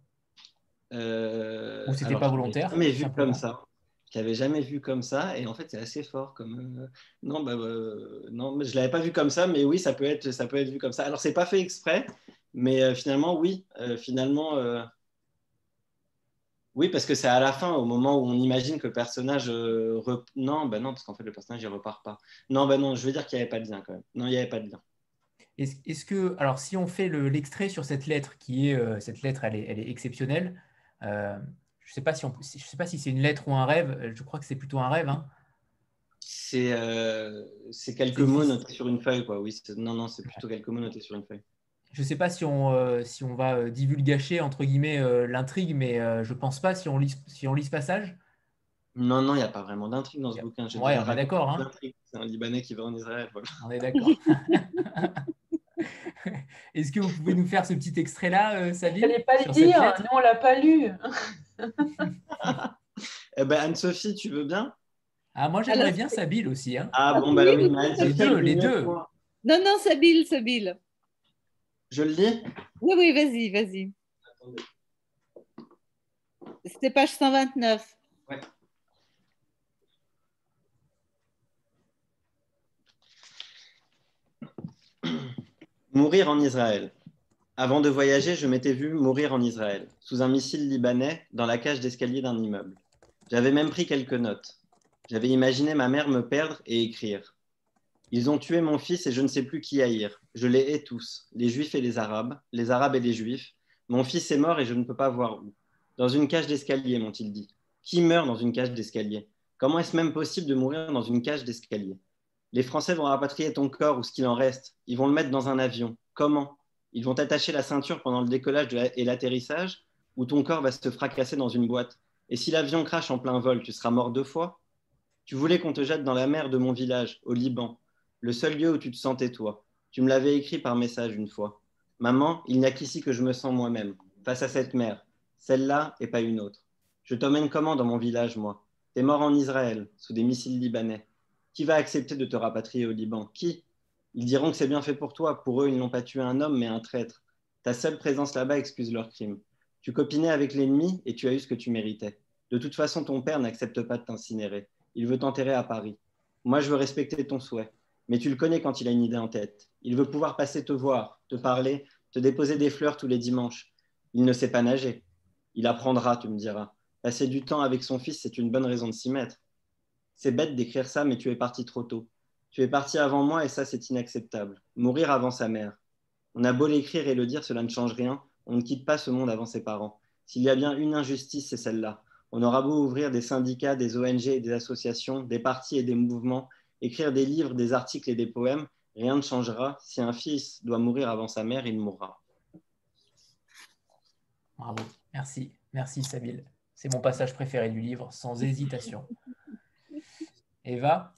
Euh, Ou c'était pas volontaire Mais vu comme ça. Je l'avais jamais vu comme ça et en fait c'est assez fort comme non bah, non je l'avais pas vu comme ça mais oui ça peut être ça peut être vu comme ça. Alors c'est pas fait exprès mais euh, finalement, oui, euh, finalement, euh, oui, parce que c'est à la fin, au moment où on imagine que le personnage. Non, ben non, parce qu'en fait, le personnage, il repart pas. Non, ben non, je veux dire qu'il n'y avait pas de lien quand même. Non, il n'y avait pas de lien. Est-ce que, alors, si on fait l'extrait sur cette lettre, qui est cette lettre, elle est, elle est exceptionnelle. je ne sais pas si je sais pas si c'est une lettre ou un rêve. Je crois que c'est plutôt un rêve. Hein. C'est quelques mots notés sur une feuille, quoi. Oui, non, non, c'est plutôt quelques mots notés sur une feuille. Je ne sais pas si on, euh, si on va euh, divulgacher entre guillemets euh, l'intrigue, mais je ne pense pas si on lit, si on lit ce passage. Non, non, il n'y a pas vraiment d'intrigue dans ce bouquin. Oui, on est d'accord. Hein. C'est un Libanais qui va en Israël. On est d'accord. <laughs> Est-ce que vous pouvez nous faire ce petit extrait-là, euh, Sabine Je pas le dire, nous on l'a pas lu. <laughs> eh ben, Anne-Sophie, tu veux bien? Ah, moi j'aimerais bien Sabine aussi. Hein. Ah bon, bah oui, les deux, les deux. Non, non, Sabine, Sabine. Je le lis Oui, oui, vas-y, vas-y. C'était page 129. Ouais. <clears throat> Mourir en Israël. Avant de voyager, je m'étais vu mourir en Israël, sous un missile libanais, dans la cage d'escalier d'un immeuble. J'avais même pris quelques notes. J'avais imaginé ma mère me perdre et écrire. Ils ont tué mon fils et je ne sais plus qui haïr. Je les hais tous, les juifs et les arabes, les arabes et les juifs. Mon fils est mort et je ne peux pas voir où. Dans une cage d'escalier, m'ont-ils dit. Qui meurt dans une cage d'escalier? Comment est-ce même possible de mourir dans une cage d'escalier? Les Français vont rapatrier ton corps ou ce qu'il en reste. Ils vont le mettre dans un avion. Comment? Ils vont attacher la ceinture pendant le décollage et l'atterrissage ou ton corps va se fracasser dans une boîte? Et si l'avion crache en plein vol, tu seras mort deux fois? Tu voulais qu'on te jette dans la mer de mon village, au Liban, le seul lieu où tu te sentais toi. Tu me l'avais écrit par message une fois. Maman, il n'y a qu'ici que je me sens moi-même, face à cette mer, celle-là et pas une autre. Je t'emmène comment dans mon village, moi? T'es mort en Israël, sous des missiles libanais. Qui va accepter de te rapatrier au Liban? Qui? Ils diront que c'est bien fait pour toi. Pour eux, ils n'ont pas tué un homme, mais un traître. Ta seule présence là-bas excuse leur crime. Tu copinais avec l'ennemi et tu as eu ce que tu méritais. De toute façon, ton père n'accepte pas de t'incinérer. Il veut t'enterrer à Paris. Moi, je veux respecter ton souhait. Mais tu le connais quand il a une idée en tête. Il veut pouvoir passer te voir, te parler, te déposer des fleurs tous les dimanches. Il ne sait pas nager. Il apprendra, tu me diras. Passer du temps avec son fils, c'est une bonne raison de s'y mettre. C'est bête d'écrire ça, mais tu es parti trop tôt. Tu es parti avant moi et ça, c'est inacceptable. Mourir avant sa mère. On a beau l'écrire et le dire, cela ne change rien. On ne quitte pas ce monde avant ses parents. S'il y a bien une injustice, c'est celle-là. On aura beau ouvrir des syndicats, des ONG des associations, des partis et des mouvements, écrire des livres, des articles et des poèmes, rien ne changera. Si un fils doit mourir avant sa mère, il mourra. Bravo, merci, merci Sabine. C'est mon passage préféré du livre, sans hésitation. Eva?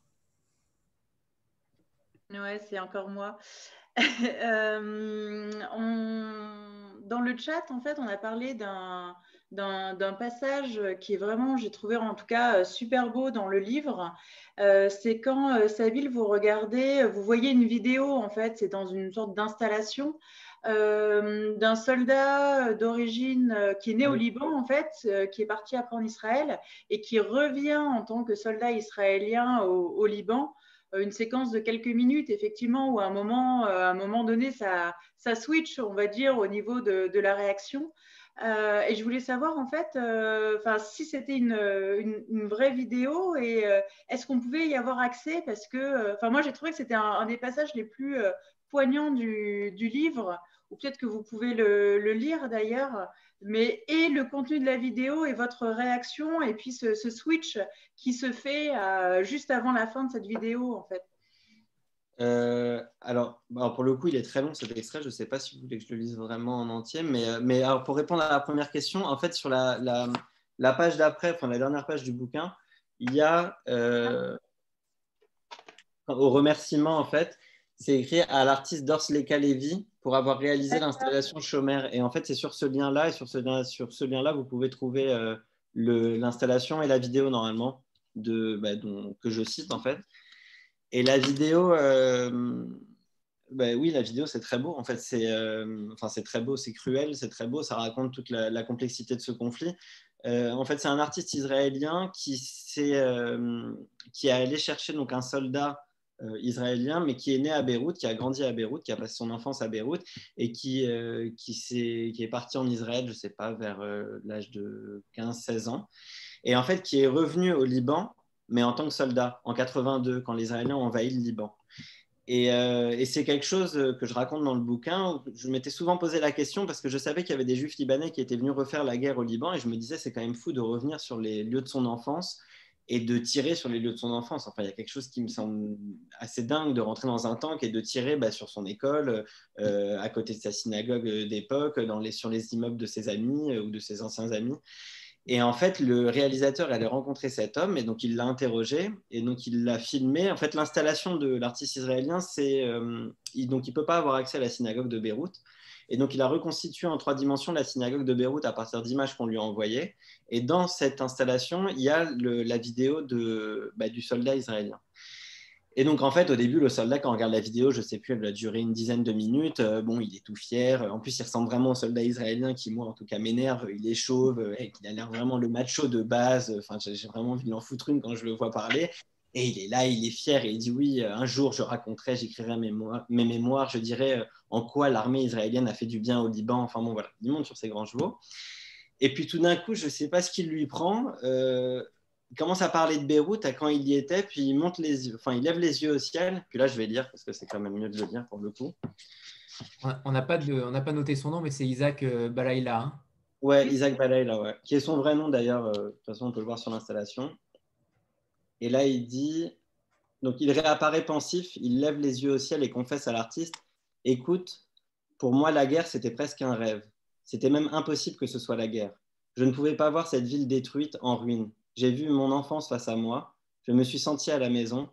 Ouais, c'est encore moi. <laughs> Euh, dans le chat, en fait, on a parlé d'un d'un passage qui est vraiment, j'ai trouvé en tout cas super beau dans le livre. Euh, c'est quand euh, Sabine, vous regardez, vous voyez une vidéo, en fait, c'est dans une sorte d'installation euh, d'un soldat d'origine qui est né au Liban, en fait, qui est parti après en Israël et qui revient en tant que soldat israélien au, Liban. Une séquence de quelques minutes, effectivement, où à un moment, à un moment donné, ça, ça switch, on va dire, au niveau de, de la réaction. Euh, et je voulais savoir en fait, euh, si c'était une, une, vraie vidéo et euh, est-ce qu'on pouvait y avoir accès parce que, enfin moi j'ai trouvé que c'était un, des passages les plus poignants du, du livre ou peut-être que vous pouvez le, lire d'ailleurs. Mais et le contenu de la vidéo et votre réaction et puis ce switch qui se fait juste avant la fin de cette vidéo en fait. Euh, alors, pour le coup, il est très long cet extrait. Je ne sais pas si vous voulez que je le lise vraiment en entier, mais, euh, mais alors, pour répondre à la première question, en fait, sur la, la, page d'après, enfin la dernière page du bouquin, il y a euh, au remerciement, en fait, c'est écrit à l'artiste Dorsleka Levy pour avoir réalisé l'installation Chômeur. Et en fait, c'est sur ce lien-là, et sur ce, sur ce lien-là, vous pouvez trouver l'installation et la vidéo normalement de, bah, que je cite en fait. Et la vidéo, euh, ben oui, la vidéo, c'est très beau. En fait, c'est euh, très beau, c'est cruel, c'est très beau. Ça raconte toute la, complexité de ce conflit. Euh, en fait, c'est un artiste israélien qui, qui est allé chercher donc, un soldat israélien, mais qui est né à Beyrouth, qui a grandi à Beyrouth, qui a passé son enfance à Beyrouth et qui, qui, est, qui est parti en Israël, je ne sais pas, vers l'âge de 15-16 ans. Et en fait, qui est revenu au Liban mais en tant que soldat, en 82, quand les Israéliens ont envahi le Liban. Euh, et, c'est quelque chose que je raconte dans le bouquin. je m'étais souvent posé la question parce que je savais qu'il y avait des juifs libanais qui étaient venus refaire la guerre au Liban et je me disais c'est quand même fou de revenir sur les lieux de son enfance et de tirer sur les lieux de son enfance. Enfin, il y a quelque chose qui me semble assez dingue de rentrer dans un tank et de tirer bah, sur son école, euh, à côté de sa synagogue d'époque, sur les immeubles de ses amis euh, ou de ses anciens amis. Et en fait, le réalisateur allait rencontrer cet homme et donc il l'a interrogé et donc il l'a filmé. En fait, l'installation de l'artiste israélien, c'est euh, donc il peut pas avoir accès à la synagogue de Beyrouth. Et donc, il a reconstitué en trois dimensions la synagogue de Beyrouth à partir d'images qu'on lui a envoyées. Et dans cette installation, il y a la vidéo bah, du soldat israélien. Et donc, en fait, au début, le soldat, quand on regarde la vidéo, je ne sais plus, elle va durer une dizaine de minutes. Euh, bon, il est tout fier. En plus, il ressemble vraiment au soldat israélien qui, moi, en tout cas, m'énerve. Il est chauve, euh, il a l'air vraiment le macho de base. Enfin, j'ai vraiment envie de l'en foutre une quand je le vois parler. Et il est là, il est fier et il dit oui, euh, un jour je raconterai, j'écrirai mes, mémoires, je dirai en quoi l'armée israélienne a fait du bien au Liban. Enfin bon, voilà, il monte sur ses grands chevaux. Et puis tout d'un coup, je ne sais pas ce qu'il lui prend il commence à parler de Beyrouth à quand il y était, puis il monte les yeux, enfin il lève les yeux au ciel. Puis là, je vais lire parce que c'est quand même mieux de le dire pour le coup. On n'a pas, de, pas noté son nom, mais c'est Isaac euh, Balaïla. Hein. ouais, Isaac Balaïla, ouais. Qui est son vrai nom d'ailleurs. Euh, de toute façon, on peut le voir sur l'installation. Et là, il dit donc il réapparaît pensif, il lève les yeux au ciel et confesse à l'artiste Écoute, pour moi, la guerre, c'était presque un rêve. C'était même impossible que ce soit la guerre. Je ne pouvais pas voir cette ville détruite en ruine. J'ai vu mon enfance face à moi. Je me suis senti à la maison.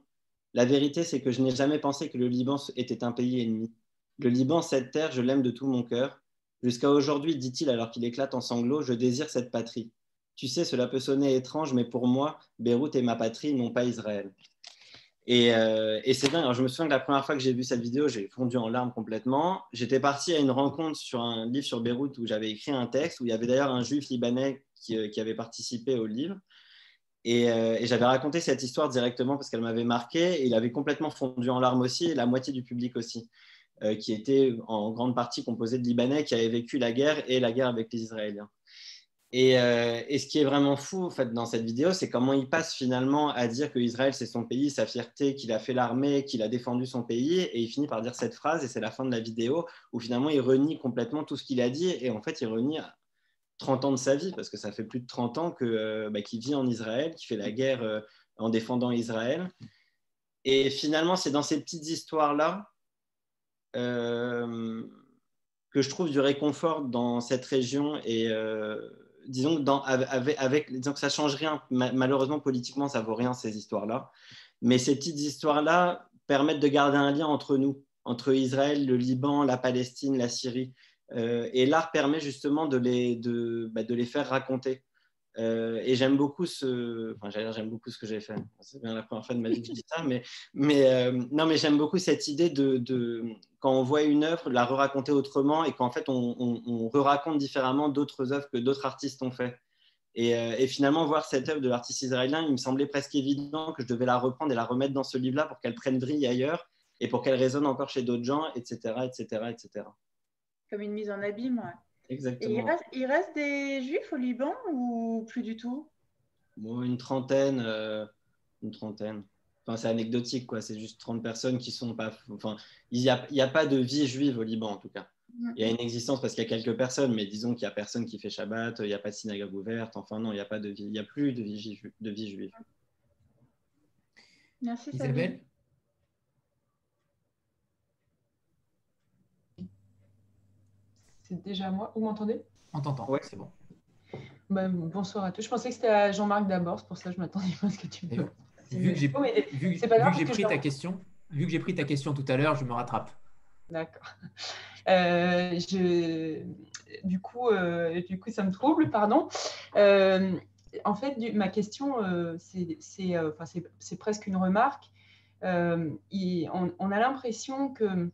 La vérité, c'est que je n'ai jamais pensé que le Liban était un pays ennemi. Le Liban, cette terre, je l'aime de tout mon cœur. Jusqu'à aujourd'hui, dit-il alors qu'il éclate en sanglots, je désire cette patrie. Tu sais, cela peut sonner étrange, mais pour moi, Beyrouth est ma patrie, non pas Israël. Et, euh, c'est dingue. je me souviens que la première fois que j'ai vu cette vidéo, j'ai fondu en larmes complètement. J'étais parti à une rencontre sur un livre sur Beyrouth où j'avais écrit un texte, où il y avait d'ailleurs un juif libanais qui, euh, qui avait participé au livre. Euh, et, j'avais raconté cette histoire directement parce qu'elle m'avait marqué. Il avait complètement fondu en larmes aussi, la moitié du public aussi, euh, qui était en grande partie composé de Libanais qui avaient vécu la guerre et la guerre avec les Israéliens. Et, euh, et ce qui est vraiment fou en fait, dans cette vidéo, c'est comment il passe finalement à dire que Israël c'est son pays, sa fierté, qu'il a fait l'armée, qu'il a défendu son pays. Et il finit par dire cette phrase, et c'est la fin de la vidéo, où finalement il renie complètement tout ce qu'il a dit. Et en fait, il renie 30 ans de sa vie, parce que ça fait plus de 30 ans que, euh, bah, qu'il vit en Israël, qu'il fait la guerre euh, en défendant Israël. Et finalement, c'est dans ces petites histoires-là euh, que je trouve du réconfort dans cette région. Et disons, que dans, avec, avec, disons que ça change rien. Malheureusement, politiquement, ça vaut rien, ces histoires-là. Mais ces petites histoires-là permettent de garder un lien entre nous, entre Israël, le Liban, la Palestine, la Syrie. Euh, et l'art permet justement de les, de, bah, de les faire raconter. Euh, et j'aime beaucoup ce, enfin j'aime beaucoup ce que j'ai fait. C'est bien la première fois de ma vie que je dis ça, mais, mais euh, non, mais j'aime beaucoup cette idée de, de, quand on voit une œuvre, la re-raconter autrement et qu'en fait on, on, re-raconte différemment d'autres œuvres que d'autres artistes ont fait. Et, et, finalement, voir cette œuvre de l'artiste israélien, il me semblait presque évident que je devais la reprendre et la remettre dans ce livre-là pour qu'elle prenne vrille ailleurs et pour qu'elle résonne encore chez d'autres gens, etc., etc., etc comme une mise en abîme. Exactement. Et il reste, des juifs au Liban ou plus du tout? Une trentaine. Euh, une trentaine. Enfin, c'est anecdotique, quoi. C'est juste 30 personnes qui sont pas. Enfin, il n'y a, a, pas de vie juive au Liban, en tout cas. Mm. Il y a une existence parce qu'il y a quelques personnes, mais disons qu'il n'y a personne qui fait Shabbat, il n'y a pas de synagogue ouverte. Enfin, non, il n'y a pas de vie. Il n'y a plus de vie, de vie juive. Merci, Isabelle? C'est déjà moi. Vous m'entendez? On t'entend, ouais. c'est bon. Bah, bonsoir à tous. Je pensais que c'était à Jean-Marc d'abord, c'est pour ça que je m'attendais pas à ce que tu me Vu que j'ai pris ta question, vu que j'ai pris ta question tout à l'heure, je me rattrape. D'accord. Euh, du, coup, euh, du coup, ça me trouble, pardon. Euh, en fait, ma question, c'est presque une remarque. on, a l'impression que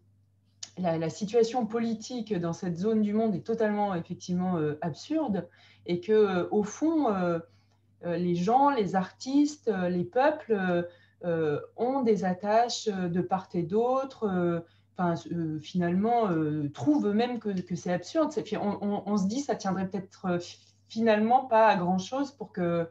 la, situation politique dans cette zone du monde est totalement effectivement euh, absurde et que euh, au fond euh, les gens, les artistes, les peuples ont des attaches de part et d'autre. Enfin, finalement, trouvent eux-mêmes que, c'est absurde. On, se dit, ça tiendrait peut-être finalement pas à grand chose pour que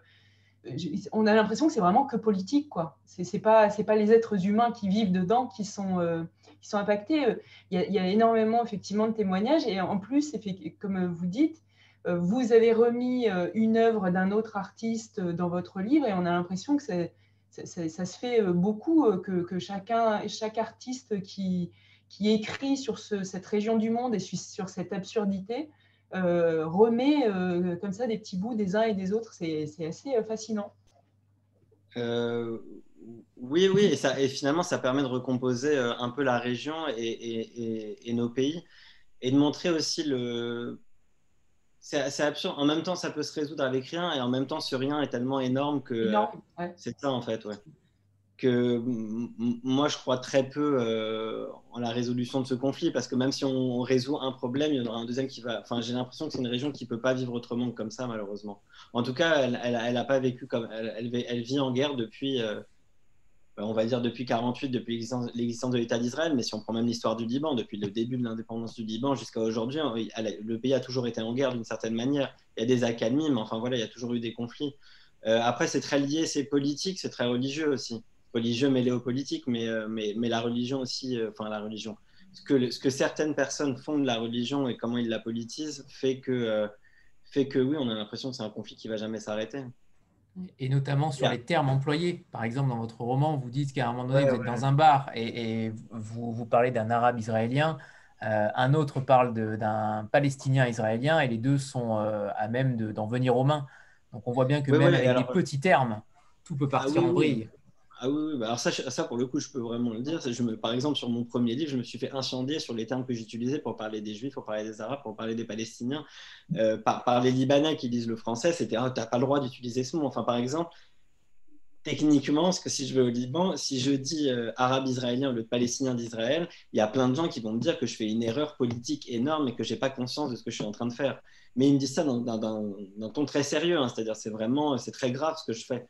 on a l'impression que c'est vraiment que politique, quoi. C'est pas, pas les êtres humains qui vivent dedans qui sont, sont impactés. Euh, il y, a, énormément effectivement de témoignages et en plus, comme vous dites, euh, vous avez remis euh, une œuvre d'un autre artiste dans votre livre et on a l'impression que ça, se fait beaucoup, que, chacun, chaque artiste qui écrit sur cette région du monde et sur, cette absurdité remet comme ça des petits bouts des uns et des autres. C'est assez fascinant. Oui, oui, et, ça, et, finalement, ça permet de recomposer un peu la région et, et nos pays et de montrer aussi le. C'est absurde. En même temps, ça peut se résoudre avec rien, et en même temps, ce rien est tellement énorme que. C'est ça, en fait, ouais que moi je crois très peu euh, en la résolution de ce conflit parce que même si on, résout un problème, il y en aura un deuxième qui va. Enfin, j'ai l'impression que c'est une région qui peut pas vivre autrement que comme ça malheureusement. En tout cas, elle, elle, a pas vécu comme elle, elle, vit en guerre depuis, euh, on va dire depuis 48, depuis l'existence de l'État d'Israël. Mais si on prend même l'histoire du Liban, depuis le début de l'indépendance du Liban jusqu'à aujourd'hui, le pays a toujours été en guerre d'une certaine manière. Il y a des accalmies, mais enfin voilà, il y a toujours eu des conflits. Euh, après, c'est très lié, c'est politique, c'est très religieux aussi religieux mêlé aux mais, euh, mais, mais la religion aussi, euh, enfin la religion. Ce que, ce que certaines personnes font de la religion et comment ils la politisent fait que, euh, fait que oui, on a l'impression que c'est un conflit qui va jamais s'arrêter. Et notamment sur les termes employés. Par exemple, dans votre roman, vous dites qu'à un moment donné, vous êtes dans un bar et, et vous, vous, parlez d'un arabe israélien. un autre parle d'un palestinien israélien et les deux sont à même d'en venir aux mains. Donc on voit bien que même avec des petits termes, tout peut ah partir en vrille. Ah oui, bah alors ça, ça, pour le coup, je peux vraiment le dire. Par exemple, sur mon premier livre, je me suis fait incendier sur les termes que j'utilisais pour parler des Juifs, pour parler des Arabes, pour parler des Palestiniens, euh, par, les Libanais qui lisent le français. C'était ah, tu n'as pas le droit d'utiliser ce mot. Enfin, par exemple, techniquement, parce que si je vais au Liban, si je dis euh, arabe israélien au lieu palestinien d'Israël, il y a plein de gens qui vont me dire que je fais une erreur politique énorme et que je n'ai pas conscience de ce que je suis en train de faire. Mais ils me disent ça dans, un ton très sérieux, hein. c'est-à-dire c'est vraiment, c'est très grave ce que je fais.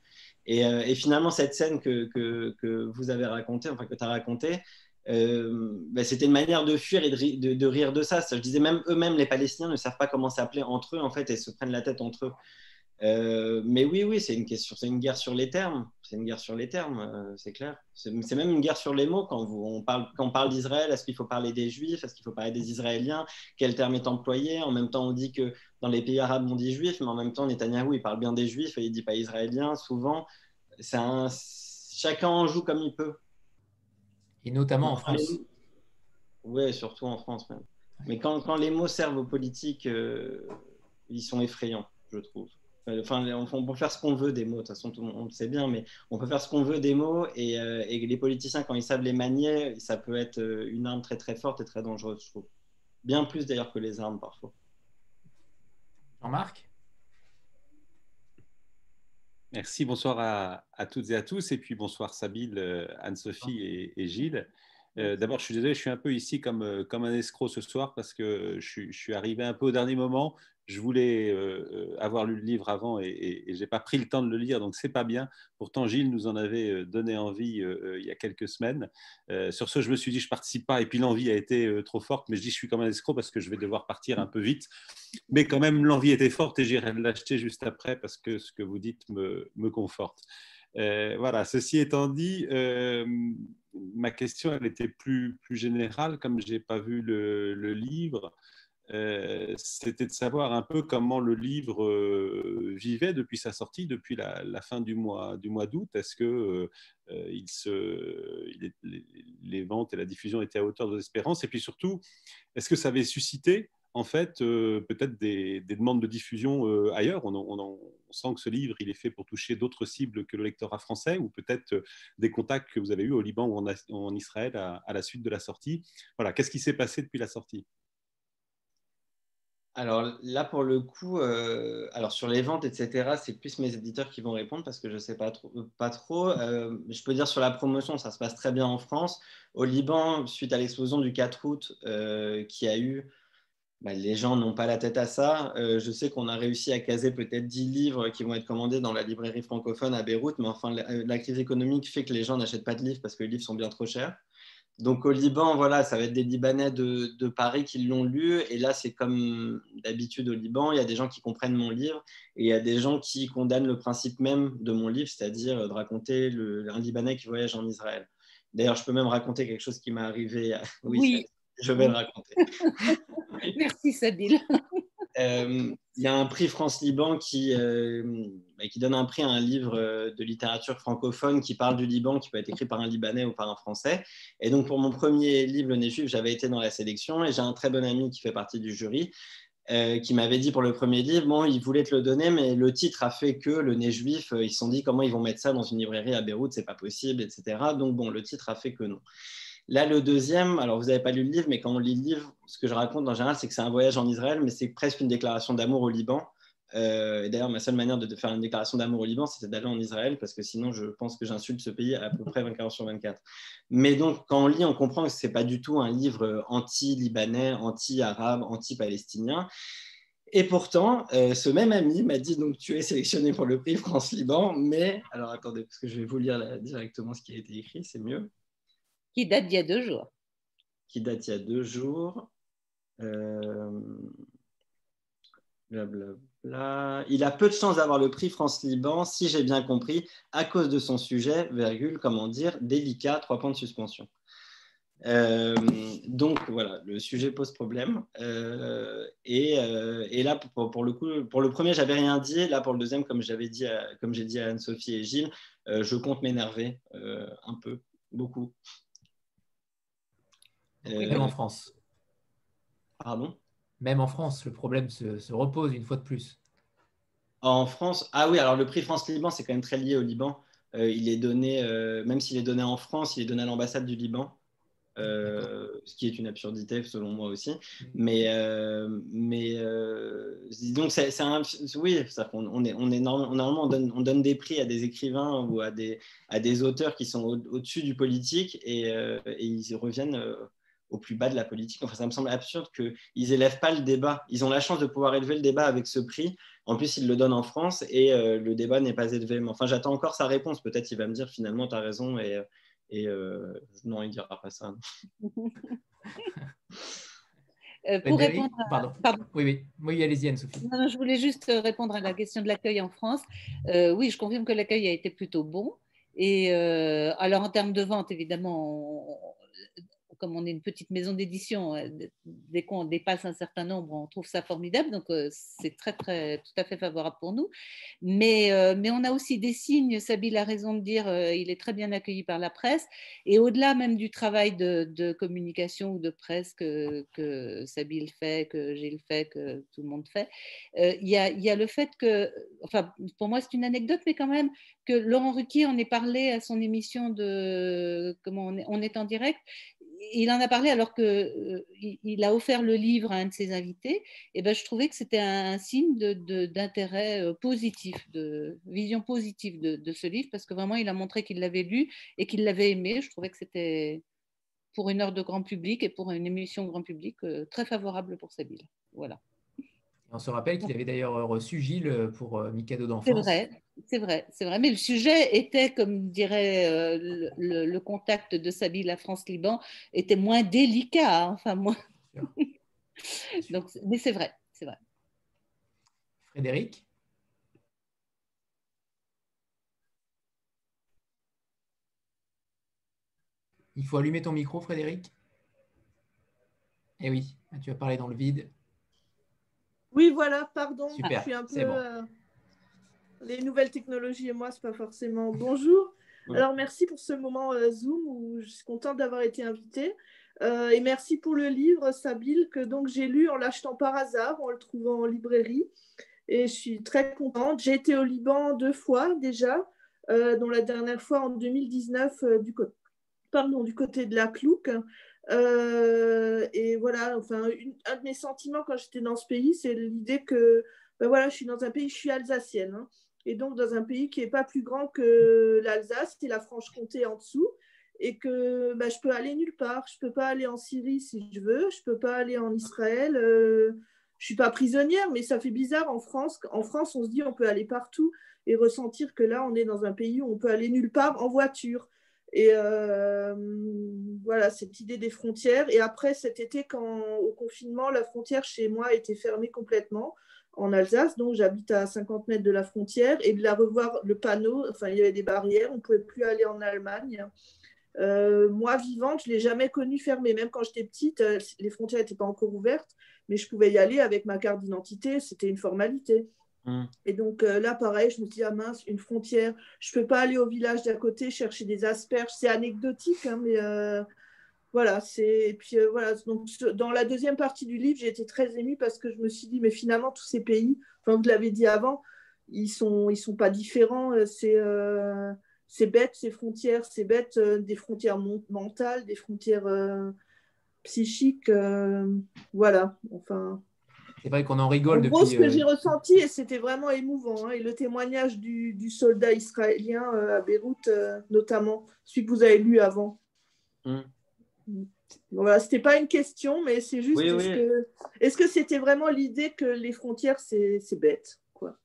Euh, et, finalement, cette scène que, que, vous avez racontée, enfin que tu as racontée, euh, ben, c'était une manière de fuir et de, de, rire de ça. Je disais même eux-mêmes, les Palestiniens ne savent pas comment s'appeler entre eux en fait et se prennent la tête entre eux. Euh, mais oui, oui, c'est une question, c'est une guerre sur les termes. C'est une guerre sur les termes, c'est clair. C'est même une guerre sur les mots quand, vous, on parle, quand on parle d'Israël. Est-ce qu'il faut parler des Juifs Est-ce qu'il faut parler des Israéliens Quel terme est employé? En même temps, on dit que dans les pays arabes, on dit Juifs, mais en même temps, Netanyahou, il parle bien des Juifs et il dit pas Israéliens souvent un... chacun en joue comme il peut. Et notamment en France. Oui, surtout en France même. Mais quand, quand, les mots servent aux politiques, euh, ils sont effrayants, je trouve. Enfin, on, peut faire ce qu'on veut des mots, de toute façon, on le sait bien, mais on peut faire ce qu'on veut des mots et, euh, et, les politiciens, quand ils savent les manier, ça peut être euh, une arme très très forte et très dangereuse, je trouve. Bien plus d'ailleurs que les armes parfois. Jean-Marc? Merci, bonsoir à, toutes et à tous, et puis bonsoir Sabine, euh, Anne-Sophie et, Gilles. Euh, d'abord, je suis désolé, je suis un peu ici comme, euh, comme un escroc ce soir parce que je, je suis arrivé un peu au dernier moment je voulais euh, euh, avoir lu le livre avant et, je n'ai pas pris le temps de le lire, donc c'est pas bien. Pourtant, Gilles nous en avait euh, donné envie il y a quelques semaines. sur ce, je me suis dit, je participe pas, et puis l'envie a été trop forte, mais je dis, je suis comme un escroc parce que je vais devoir partir un peu vite. Mais quand même, l'envie était forte et j'irai l'acheter juste après parce que ce que vous dites me, me conforte. voilà, ceci étant dit, ma question, elle était plus, plus générale, comme je n'ai pas vu le livre. Euh, c'était de savoir un peu comment le livre euh, vivait depuis sa sortie, depuis la, fin du mois du mois d'août. Est-ce que euh, les, ventes et la diffusion étaient à hauteur de espérances? Et puis surtout, est-ce que ça avait suscité en fait peut-être des, demandes de diffusion ailleurs? On, sent que ce livre il est fait pour toucher d'autres cibles que le lectorat français, ou peut-être des contacts que vous avez eus au Liban ou en, Israël à la suite de la sortie. Voilà, qu'est-ce qui s'est passé depuis la sortie? Alors là, pour le coup, euh, alors sur les ventes, etc., c'est plus mes éditeurs qui vont répondre parce que je ne sais pas trop. Euh, je peux dire sur la promotion, ça se passe très bien en France. Au Liban, suite à l'explosion du 4 août euh, qui a eu, bah, les gens n'ont pas la tête à ça. je sais qu'on a réussi à caser peut-être 10 livres qui vont être commandés dans la librairie francophone à Beyrouth, mais enfin, la crise économique fait que les gens n'achètent pas de livres parce que les livres sont bien trop chers. Donc au Liban, voilà, ça va être des Libanais de, Paris qui l'ont lu. Et là, c'est comme d'habitude au Liban, il y a des gens qui comprennent mon livre et il y a des gens qui condamnent le principe même de mon livre, c'est-à-dire de raconter un Libanais qui voyage en Israël. D'ailleurs, je peux même raconter quelque chose qui m'est arrivé. <laughs> Oui, je vais le raconter. <laughs> Merci Sabine. <laughs> Euh, il y a un prix France-Liban qui, euh, bah, donne un prix à un livre euh, de littérature francophone qui parle du Liban, qui peut être écrit par un Libanais ou par un Français. Et donc, pour mon premier livre, Le Nez Juif, j'avais été dans la sélection et j'ai un très bon ami qui fait partie du jury. qui m'avait dit pour le premier livre, bon, ils voulaient te le donner, mais le titre a fait que le nez juif, ils se sont dit comment ils vont mettre ça dans une librairie à Beyrouth, c'est pas possible, etc. Donc bon, le titre a fait que non. Là, le deuxième, alors vous n'avez pas lu le livre, mais quand on lit le livre, ce que je raconte en général, c'est que c'est un voyage en Israël, mais c'est presque une déclaration d'amour au Liban. Euh, et d'ailleurs, ma seule manière de, faire une déclaration d'amour au Liban, c'était d'aller en Israël, parce que sinon, je pense que j'insulte ce pays à peu près 24 heures sur 24. Mais donc, quand on lit, on comprend que ce n'est pas du tout un livre anti-libanais, anti-arabe, anti-palestinien. Et pourtant, euh, ce même ami m'a dit donc tu es sélectionné pour le prix France-Liban, mais alors attendez parce que je vais vous lire directement ce qui a été écrit, c'est mieux. Qui date d'il y a deux jours. Qui date il y a deux jours. Euh, il a peu de chances d'avoir le prix France-Liban, si j'ai bien compris, à cause de son sujet, virgule, comment dire, délicat, trois points de suspension. Euh, donc voilà, le sujet pose problème. Euh, et, là, pour, le coup, pour le premier, j'avais rien dit. Là, pour le deuxième, comme j'avais dit, comme j'ai dit à Anne-Sophie et Gilles, je compte m'énerver un peu, beaucoup. Même en France. Pardon? Même en France, le problème se, repose une fois de plus. En France, ah oui, alors le prix France-Liban, c'est quand même très lié au Liban. Euh, il est donné, euh, même s'il est donné en France, il est donné à l'ambassade du Liban, euh, ce qui est une absurdité selon moi aussi. Mais, mais donc c'est un, oui, ça, on, est, on est normalement on donne, on donne, des prix à des écrivains ou à des, à des auteurs qui sont au-dessus du politique et, et ils reviennent au plus bas de la politique. Enfin, ça me semble absurde qu'ils n'élèvent pas le débat. Ils ont la chance de pouvoir élever le débat avec ce prix. En plus, ils le donnent en France et euh, le débat n'est pas élevé. Mais enfin, j'attends encore sa réponse. Peut-être qu'il va me dire finalement, tu as raison. Et, et euh, non, il ne dira pas ça. Euh, pour répondre Pardon. Oui, oui. oui allez-y, Anne-Sophie. je voulais juste répondre à la question de l'accueil en France. oui, je confirme que l'accueil a été plutôt bon. Et alors, en termes de vente, évidemment, comme on est une petite maison d'édition, euh, dès qu'on dépasse un certain nombre, on trouve ça formidable. Donc, euh, c'est très, très, tout à fait favorable pour nous. Mais, euh, mais on a aussi des signes. Sabine a raison de dire il est très bien accueilli par la presse. Et au-delà même du travail de, communication ou de presse que, que Sabine fait, que Gilles fait, que tout le monde fait, il y, a, y, a, le fait que, enfin, pour moi, c'est une anecdote, mais quand même, que Laurent Ruquier en ait parlé à son émission de comment on est en direct il en a parlé alors qu'il euh, a offert le livre à un de ses invités. Et ben, je trouvais que c'était un, signe d'intérêt euh, positif, de vision positive de, ce livre, parce que vraiment, il a montré qu'il l'avait lu et qu'il l'avait aimé. Je trouvais que c'était pour une heure de grand public et pour une émission grand public euh, très favorable pour Sabine. Voilà. On se rappelle qu'il avait d'ailleurs reçu Gilles pour Mikado d'enfance. C'est vrai, c'est vrai, c'est vrai. Mais le sujet était, comme dirait euh, le, contact de Sabine la France-Liban, était moins délicat, hein, enfin moins. <laughs> Donc, mais c'est vrai, c'est vrai. Frédéric? Il faut allumer ton micro, Frédéric? Eh oui, tu vas parler dans le vide. Oui, voilà, pardon. je suis un peu. Euh, les nouvelles technologies et moi, c'est pas forcément bonjour. Alors, merci pour ce moment euh, Zoom où je suis contente d'avoir été invitée. Euh, et merci pour le livre, Sabile, que donc j'ai lu en l'achetant par hasard, en le trouvant en librairie. Et je suis très contente. J'ai été au Liban deux fois déjà, dont la dernière fois en 2019 du, Pardon, du côté de la Clouque. Euh, et voilà, enfin, un de mes sentiments quand j'étais dans ce pays, c'est l'idée que ben voilà, je suis dans un pays, je suis alsacienne, hein, et donc dans un pays qui n'est pas plus grand que l'Alsace et la Franche-Comté en dessous, et que ben, je peux aller nulle part. Je peux pas aller en Syrie si je veux, je peux pas aller en Israël. Euh, je suis pas prisonnière, mais ça fait bizarre en France. En France, on se dit on peut aller partout et ressentir que là, on est dans un pays où on peut aller nulle part en voiture. Et euh, voilà, cette idée des frontières. Et après, cet été, quand au confinement, la frontière chez moi était fermée complètement en Alsace, donc j'habite à 50 mètres de la frontière, et de la revoir le panneau, enfin il y avait des barrières, on ne pouvait plus aller en Allemagne. Euh, moi, vivante, je ne l'ai jamais connue fermée. Même quand j'étais petite, euh, les frontières n'étaient pas encore ouvertes, mais je pouvais y aller avec ma carte d'identité, c'était une formalité. Mm. Et donc euh, là, pareil, je me dit, ah mince, une frontière, je ne peux pas aller au village d'à côté chercher des asperges. C'est anecdotique, hein, mais euh, voilà, c'est. puis voilà, donc dans la deuxième partie du livre, j'ai été très émue parce que je me suis dit, mais finalement, tous ces pays, enfin, vous l'avez dit avant, ils ils sont pas différents. C'est c'est bête, ces frontières, c'est bête, des frontières mentales, des frontières psychiques. voilà, enfin. C'est vrai qu'on en rigole en gros, ce que j'ai ressenti, et c'était vraiment émouvant, hein, et le témoignage du, du soldat israélien à Beyrouth, notamment, celui que vous avez lu avant. Mmh. Voilà, c'était pas une question, mais c'est juste est-ce que c'était vraiment l'idée que les frontières c'est bête quoi?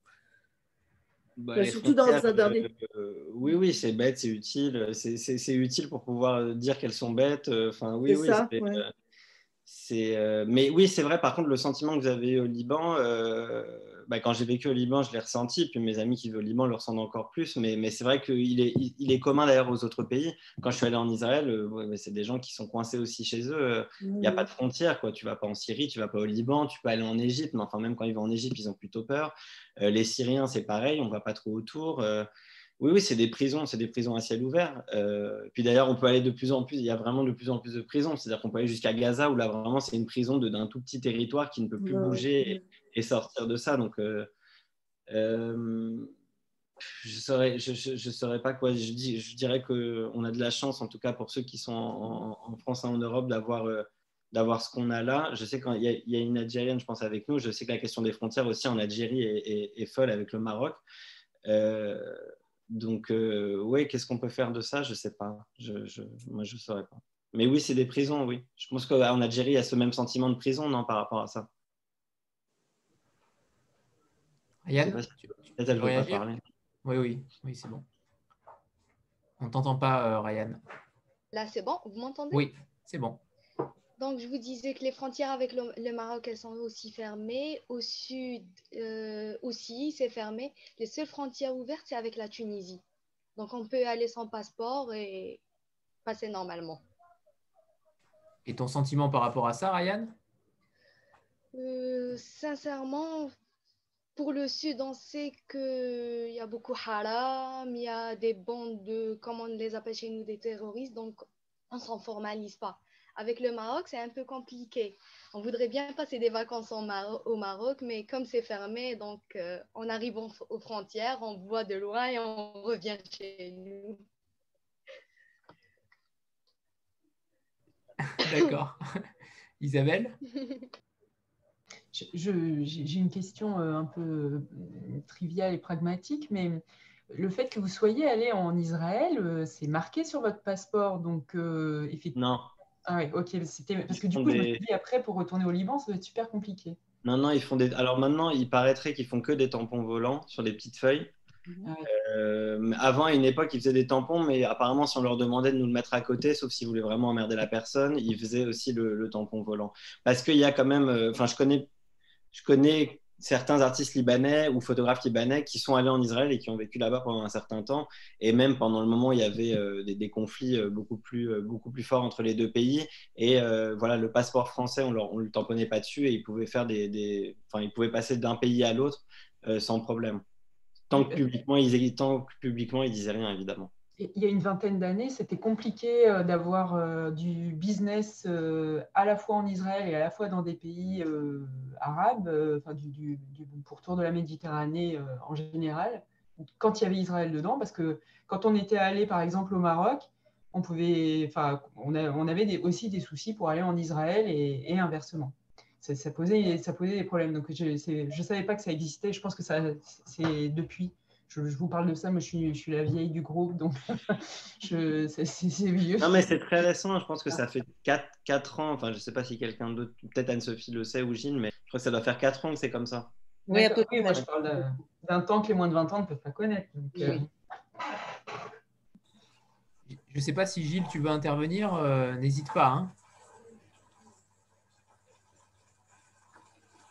Bah, Surtout dans un dernier. Euh, oui, oui, c'est bête, c'est utile, c'est utile pour pouvoir dire qu'elles sont bêtes. Euh, enfin, oui, oui. Ça, euh, mais oui, c'est vrai. Par contre, le sentiment que vous avez au Liban bah, quand j'ai vécu au Liban, je l'ai ressenti, puis mes amis qui vivent au Liban le ressentent encore plus, mais, mais c'est vrai qu'il est, il, est commun d'ailleurs aux autres pays. Quand je suis allé en Israël, euh, c'est des gens qui sont coincés aussi chez eux. Il n'y a pas de frontière, quoi. tu vas pas en Syrie, tu vas pas au Liban, tu peux aller en Égypte, mais enfin même quand ils vont en Égypte, ils ont plutôt peur. Euh, les Syriens, c'est pareil, on va pas trop autour. Euh, oui, oui, c'est des prisons, c'est des prisons à ciel ouvert. puis d'ailleurs, on peut aller de plus en plus, il y a vraiment de plus en plus de prisons. C'est-à-dire qu'on peut aller jusqu'à Gaza, où là, vraiment, c'est une prison d'un tout petit territoire qui ne peut plus bouger et sortir de ça. Donc, euh, euh, je ne saurais, je, je, saurais pas quoi. Je, dis, je dirais qu'on a de la chance, en tout cas pour ceux qui sont en, France et en Europe, d'avoir euh, d'avoir ce qu'on a là. Je sais qu'il y, y, a une Algérienne, je pense, avec nous. Je sais que la question des frontières aussi en Algérie est, est, folle avec le Maroc. Donc, oui, qu'est-ce qu'on peut faire de ça? Je ne sais pas. Je, je, moi, je ne saurais pas. Mais oui, c'est des prisons, oui. Je pense qu'en Algérie, il y a ce même sentiment de prison, non, par rapport à ça? Yann, Oui, oui, oui, c'est bon. On ne t'entend pas, euh, Ryan. Là, c'est bon? Vous m'entendez? Oui, c'est bon. Donc, je vous disais que les frontières avec le, Maroc, elles sont aussi fermées. Au sud euh, aussi, c'est fermé. Les seules frontières ouvertes, c'est avec la Tunisie. Donc, on peut aller sans passeport et passer normalement. Et ton sentiment par rapport à ça, Ryan? Euh, Sincèrement, pour le Sud, on sait qu'il y a beaucoup haram, il y a des bandes de, comment on les appelle chez nous, des terroristes, donc on ne s'en formalise pas. Avec le Maroc, c'est un peu compliqué. On voudrait bien passer des vacances au Maroc, mais comme c'est fermé, donc euh, on arrive aux frontières, on voit de loin et on revient chez nous. <laughs> D'accord. <laughs> Isabelle? J'ai une question euh, un peu euh, triviale et pragmatique, mais le fait que vous soyez allé en Israël, c'est marqué sur votre passeport, donc effectivement. Non. Ah oui, ok, parce que du coup, je me suis dit après pour retourner au Liban, ça va être super compliqué. Non, ils font des. Alors maintenant, il paraîtrait qu'ils font que des tampons volants sur des petites feuilles. Ah avant, à une époque, ils faisaient des tampons, mais apparemment, si on leur demandait de nous le mettre à côté, sauf s'ils voulaient vraiment emmerder la personne, ils faisaient aussi le, le tampon volant. Parce qu'il y a quand même. Enfin, je connais je connais certains artistes libanais ou photographes libanais qui sont allés en Israël et qui ont vécu là-bas pendant un certain temps. Et même pendant le moment où il y avait euh, des, conflits euh, beaucoup, plus, euh, beaucoup plus forts entre les deux pays. Et voilà, le passeport français, on ne le tamponnait pas dessus et ils pouvaient, faire des, Enfin, ils pouvaient passer d'un pays à l'autre sans problème. Tant que publiquement, ils, tant que publiquement, ils disaient rien, évidemment il y a une vingtaine d'années, c'était compliqué euh, d'avoir euh, du business euh, à la fois en Israël et à la fois dans des pays arabes, enfin du, pourtour de la Méditerranée en général, quand il y avait Israël dedans, parce que quand on était allé par exemple au Maroc, on, pouvait, enfin, on, avait aussi des soucis pour aller en Israël et, inversement. Ça, posait, ça posait des problèmes. Donc je ne savais pas que ça existait. Je pense que c'est depuis je, vous parle de ça, moi je suis, je suis la vieille du groupe, donc <laughs> c'est vieux. Non, mais c'est très récent, je pense que ça fait 4, 4 ans, enfin je ne sais pas si quelqu'un d'autre, peut-être Anne-Sophie le sait ou Gilles, mais je crois que ça doit faire 4 ans que c'est comme ça. Oui, à peu près, moi je parle d'un temps que les moins de 20 ans ne peuvent pas connaître. Euh. Je ne sais pas si Gilles, tu veux intervenir, euh, n'hésite pas. Hein.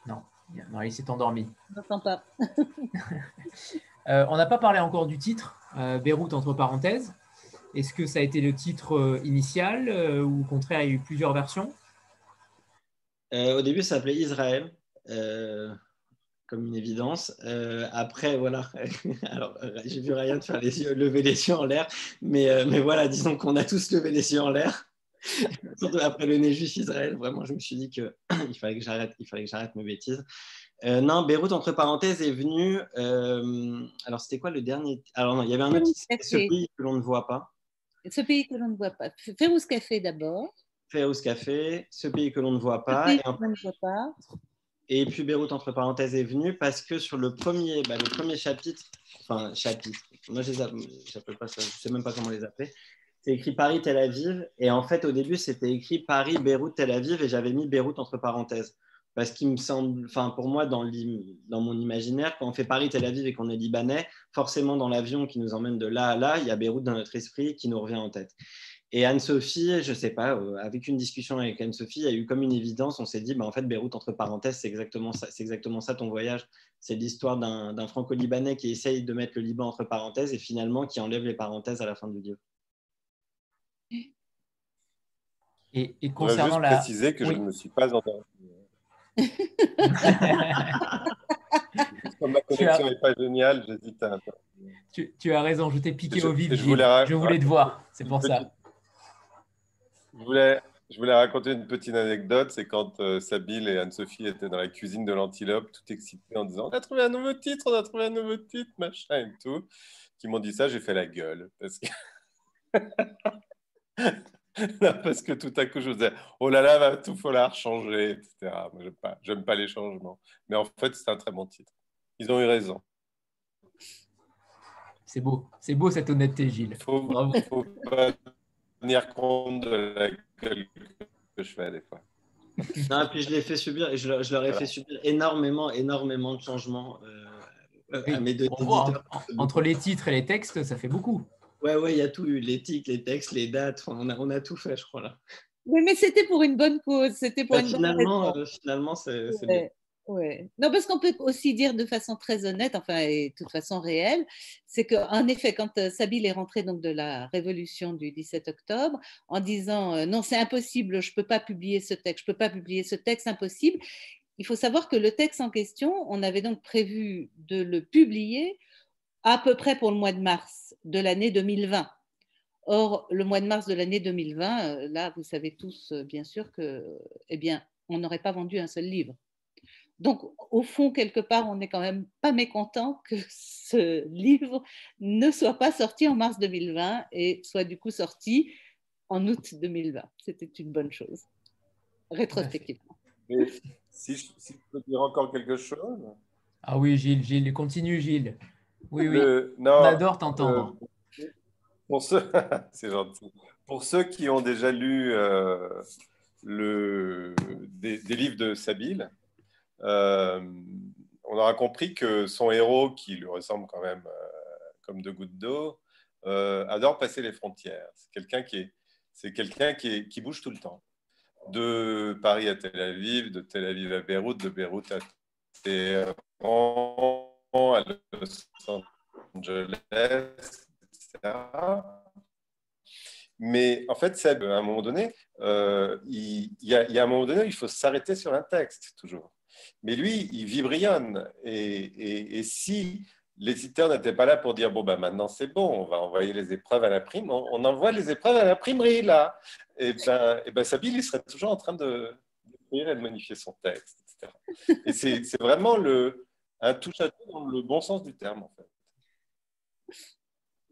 Non, non, il s'est endormi. Je n'entends pas. <laughs> Euh, on n'a pas parlé encore du titre, euh, Beyrouth entre parenthèses. Est-ce que ça a été le titre euh, initial ou au contraire, il y a eu plusieurs versions? Au début, ça s'appelait Israël, comme une évidence. après, voilà, <laughs> alors j'ai vu Ryan faire lever les yeux en l'air, mais, mais voilà, disons qu'on a tous levé les yeux en l'air. <laughs> Surtout après le nez juif Israël, vraiment, je me suis dit qu'il <clears throat> fallait que j'arrête mes bêtises. Euh, non, Beyrouth, entre parenthèses, est venu. Euh, alors, c'était quoi le dernier Alors, non, il y avait un autre, ce pays que l'on ne voit pas. Ce pays que l'on ne voit pas. Férouz Café d'abord. Férouz Café, ce pays que l'on ne voit pas. et, ne voit pas. et puis Beyrouth, entre parenthèses, est venu parce que sur le premier, bah, le premier chapitre, enfin, chapitre, moi je ne pas ça, je sais même pas comment les appeler. C'est écrit Paris-Tel Aviv. Et en fait, au début, c'était écrit Paris-Beyrouth-Tel Aviv. Et j'avais mis Beyrouth entre parenthèses. Parce qu'il me semble, enfin pour moi, dans, dans mon imaginaire, quand on fait Paris-Tel Aviv et qu'on est libanais, forcément dans l'avion qui nous emmène de là à là, il y a Beyrouth dans notre esprit qui nous revient en tête. Et Anne-Sophie, je ne sais pas, euh, avec une discussion avec Anne-Sophie, il y a eu comme une évidence, on s'est dit, bah, en fait, Beyrouth, entre parenthèses, c'est exactement ça, c'est exactement ça ton voyage. C'est l'histoire d'un franco-libanais qui essaye de mettre le Liban entre parenthèses et finalement qui enlève les parenthèses à la fin du livre. Et, et concernant juste la. préciser que je ne me suis pas endormi. Comme ma <laughs> connexion n'est pas géniale, j'hésite à. Tu, tu, as raison, je t'ai piqué au vif. Je, voulais, je voulais te voir, c'est pour ça. Je voulais, je voulais raconter une petite anecdote. C'est quand euh, Sabine et Anne-Sophie étaient dans la cuisine de l'Antilope, tout excités en disant On a trouvé un nouveau titre, on a trouvé un nouveau titre, machin et tout. Qui m'ont dit ça, j'ai fait la gueule. Parce que. <laughs> <laughs> <laughs> parce que tout à coup, je me disais, oh là là, va tout falloir changer, etc. Moi, j'aime pas, j'aime pas les changements. Mais en fait, c'est un très bon titre. Ils ont eu raison. C'est beau, c'est beau cette honnêteté, Gilles. Il faut, faut pas tenir compte de la gueule que je fais des fois. Non, puis je l'ai fait subir et je, leur ai fait subir énormément, énormément de changements euh, à mes deux éditeurs. Entre les titres et les textes, ça fait beaucoup. Ouais, ouais, il y a tout eu, l'éthique, les textes, les dates, on a, on a tout fait, je crois là. Oui, mais c'était pour une bonne cause, c'était pour bah, une finalement, bonne euh, finalement, c'est bien. Ouais. Non, parce qu'on peut aussi dire de façon très honnête, enfin, et de toute façon réelle, c'est qu'en effet, quand euh, Sabine est rentré donc de la révolution du 17 octobre, en disant euh, non, c'est impossible, je ne peux pas publier ce texte, je ne peux pas publier ce texte, impossible, il faut savoir que le texte en question, on avait donc prévu de le publier à peu près pour le mois de mars de l'année 2020. Or, le mois de mars de l'année 2020, euh, là, vous savez tous euh, bien sûr que, eh bien, on n'aurait pas vendu un seul livre. Donc, au fond, quelque part, on n'est quand même pas mécontent que <laughs> ce livre ne soit pas sorti en mars 2020 et soit du coup sorti en août 2020. C'était une bonne chose, rétrospectivement. si, je, si je peux dire encore quelque chose? Ah oui, Gilles, Gilles, continue, Gilles. Oui, oui. on adore t'entendre. pour ceux, <laughs> c'est gentil. Pour ceux qui ont déjà lu euh, le, des, livres de Sabine, euh, on aura compris que son héros, qui lui ressemble quand même euh, comme deux gouttes d'eau, adore passer les frontières. C'est quelqu'un qui est, c'est quelqu'un qui, qui, bouge tout le temps. De Paris à Tel Aviv, de Tel Aviv à Beyrouth, de Beyrouth à Téhéran à Los Angeles, etc. Mais en fait, à un moment donné, euh, il, y a, un moment donné, il faut s'arrêter sur un texte, toujours. Mais lui, il vibrionne. Et, et, si l'éditeur n'était pas là pour dire, bon, ben maintenant c'est bon, on va envoyer les épreuves à la prime, on, envoie les épreuves à la primerie, là. Et ben, et ben Sabine, il serait toujours en train de et de modifier son texte, etc. Et c'est vraiment le, à tout dans le bon sens du terme, en fait.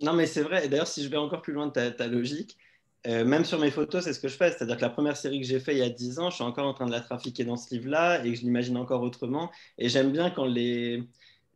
Non, mais c'est vrai. Et d'ailleurs, si je vais encore plus loin de ta, logique, euh, même sur mes photos, c'est ce que je fais. C'est-à-dire que la première série que j'ai faite il y a 10 ans, je suis encore en train de la trafiquer dans ce livre-là et que je l'imagine encore autrement. Et j'aime bien quand, les...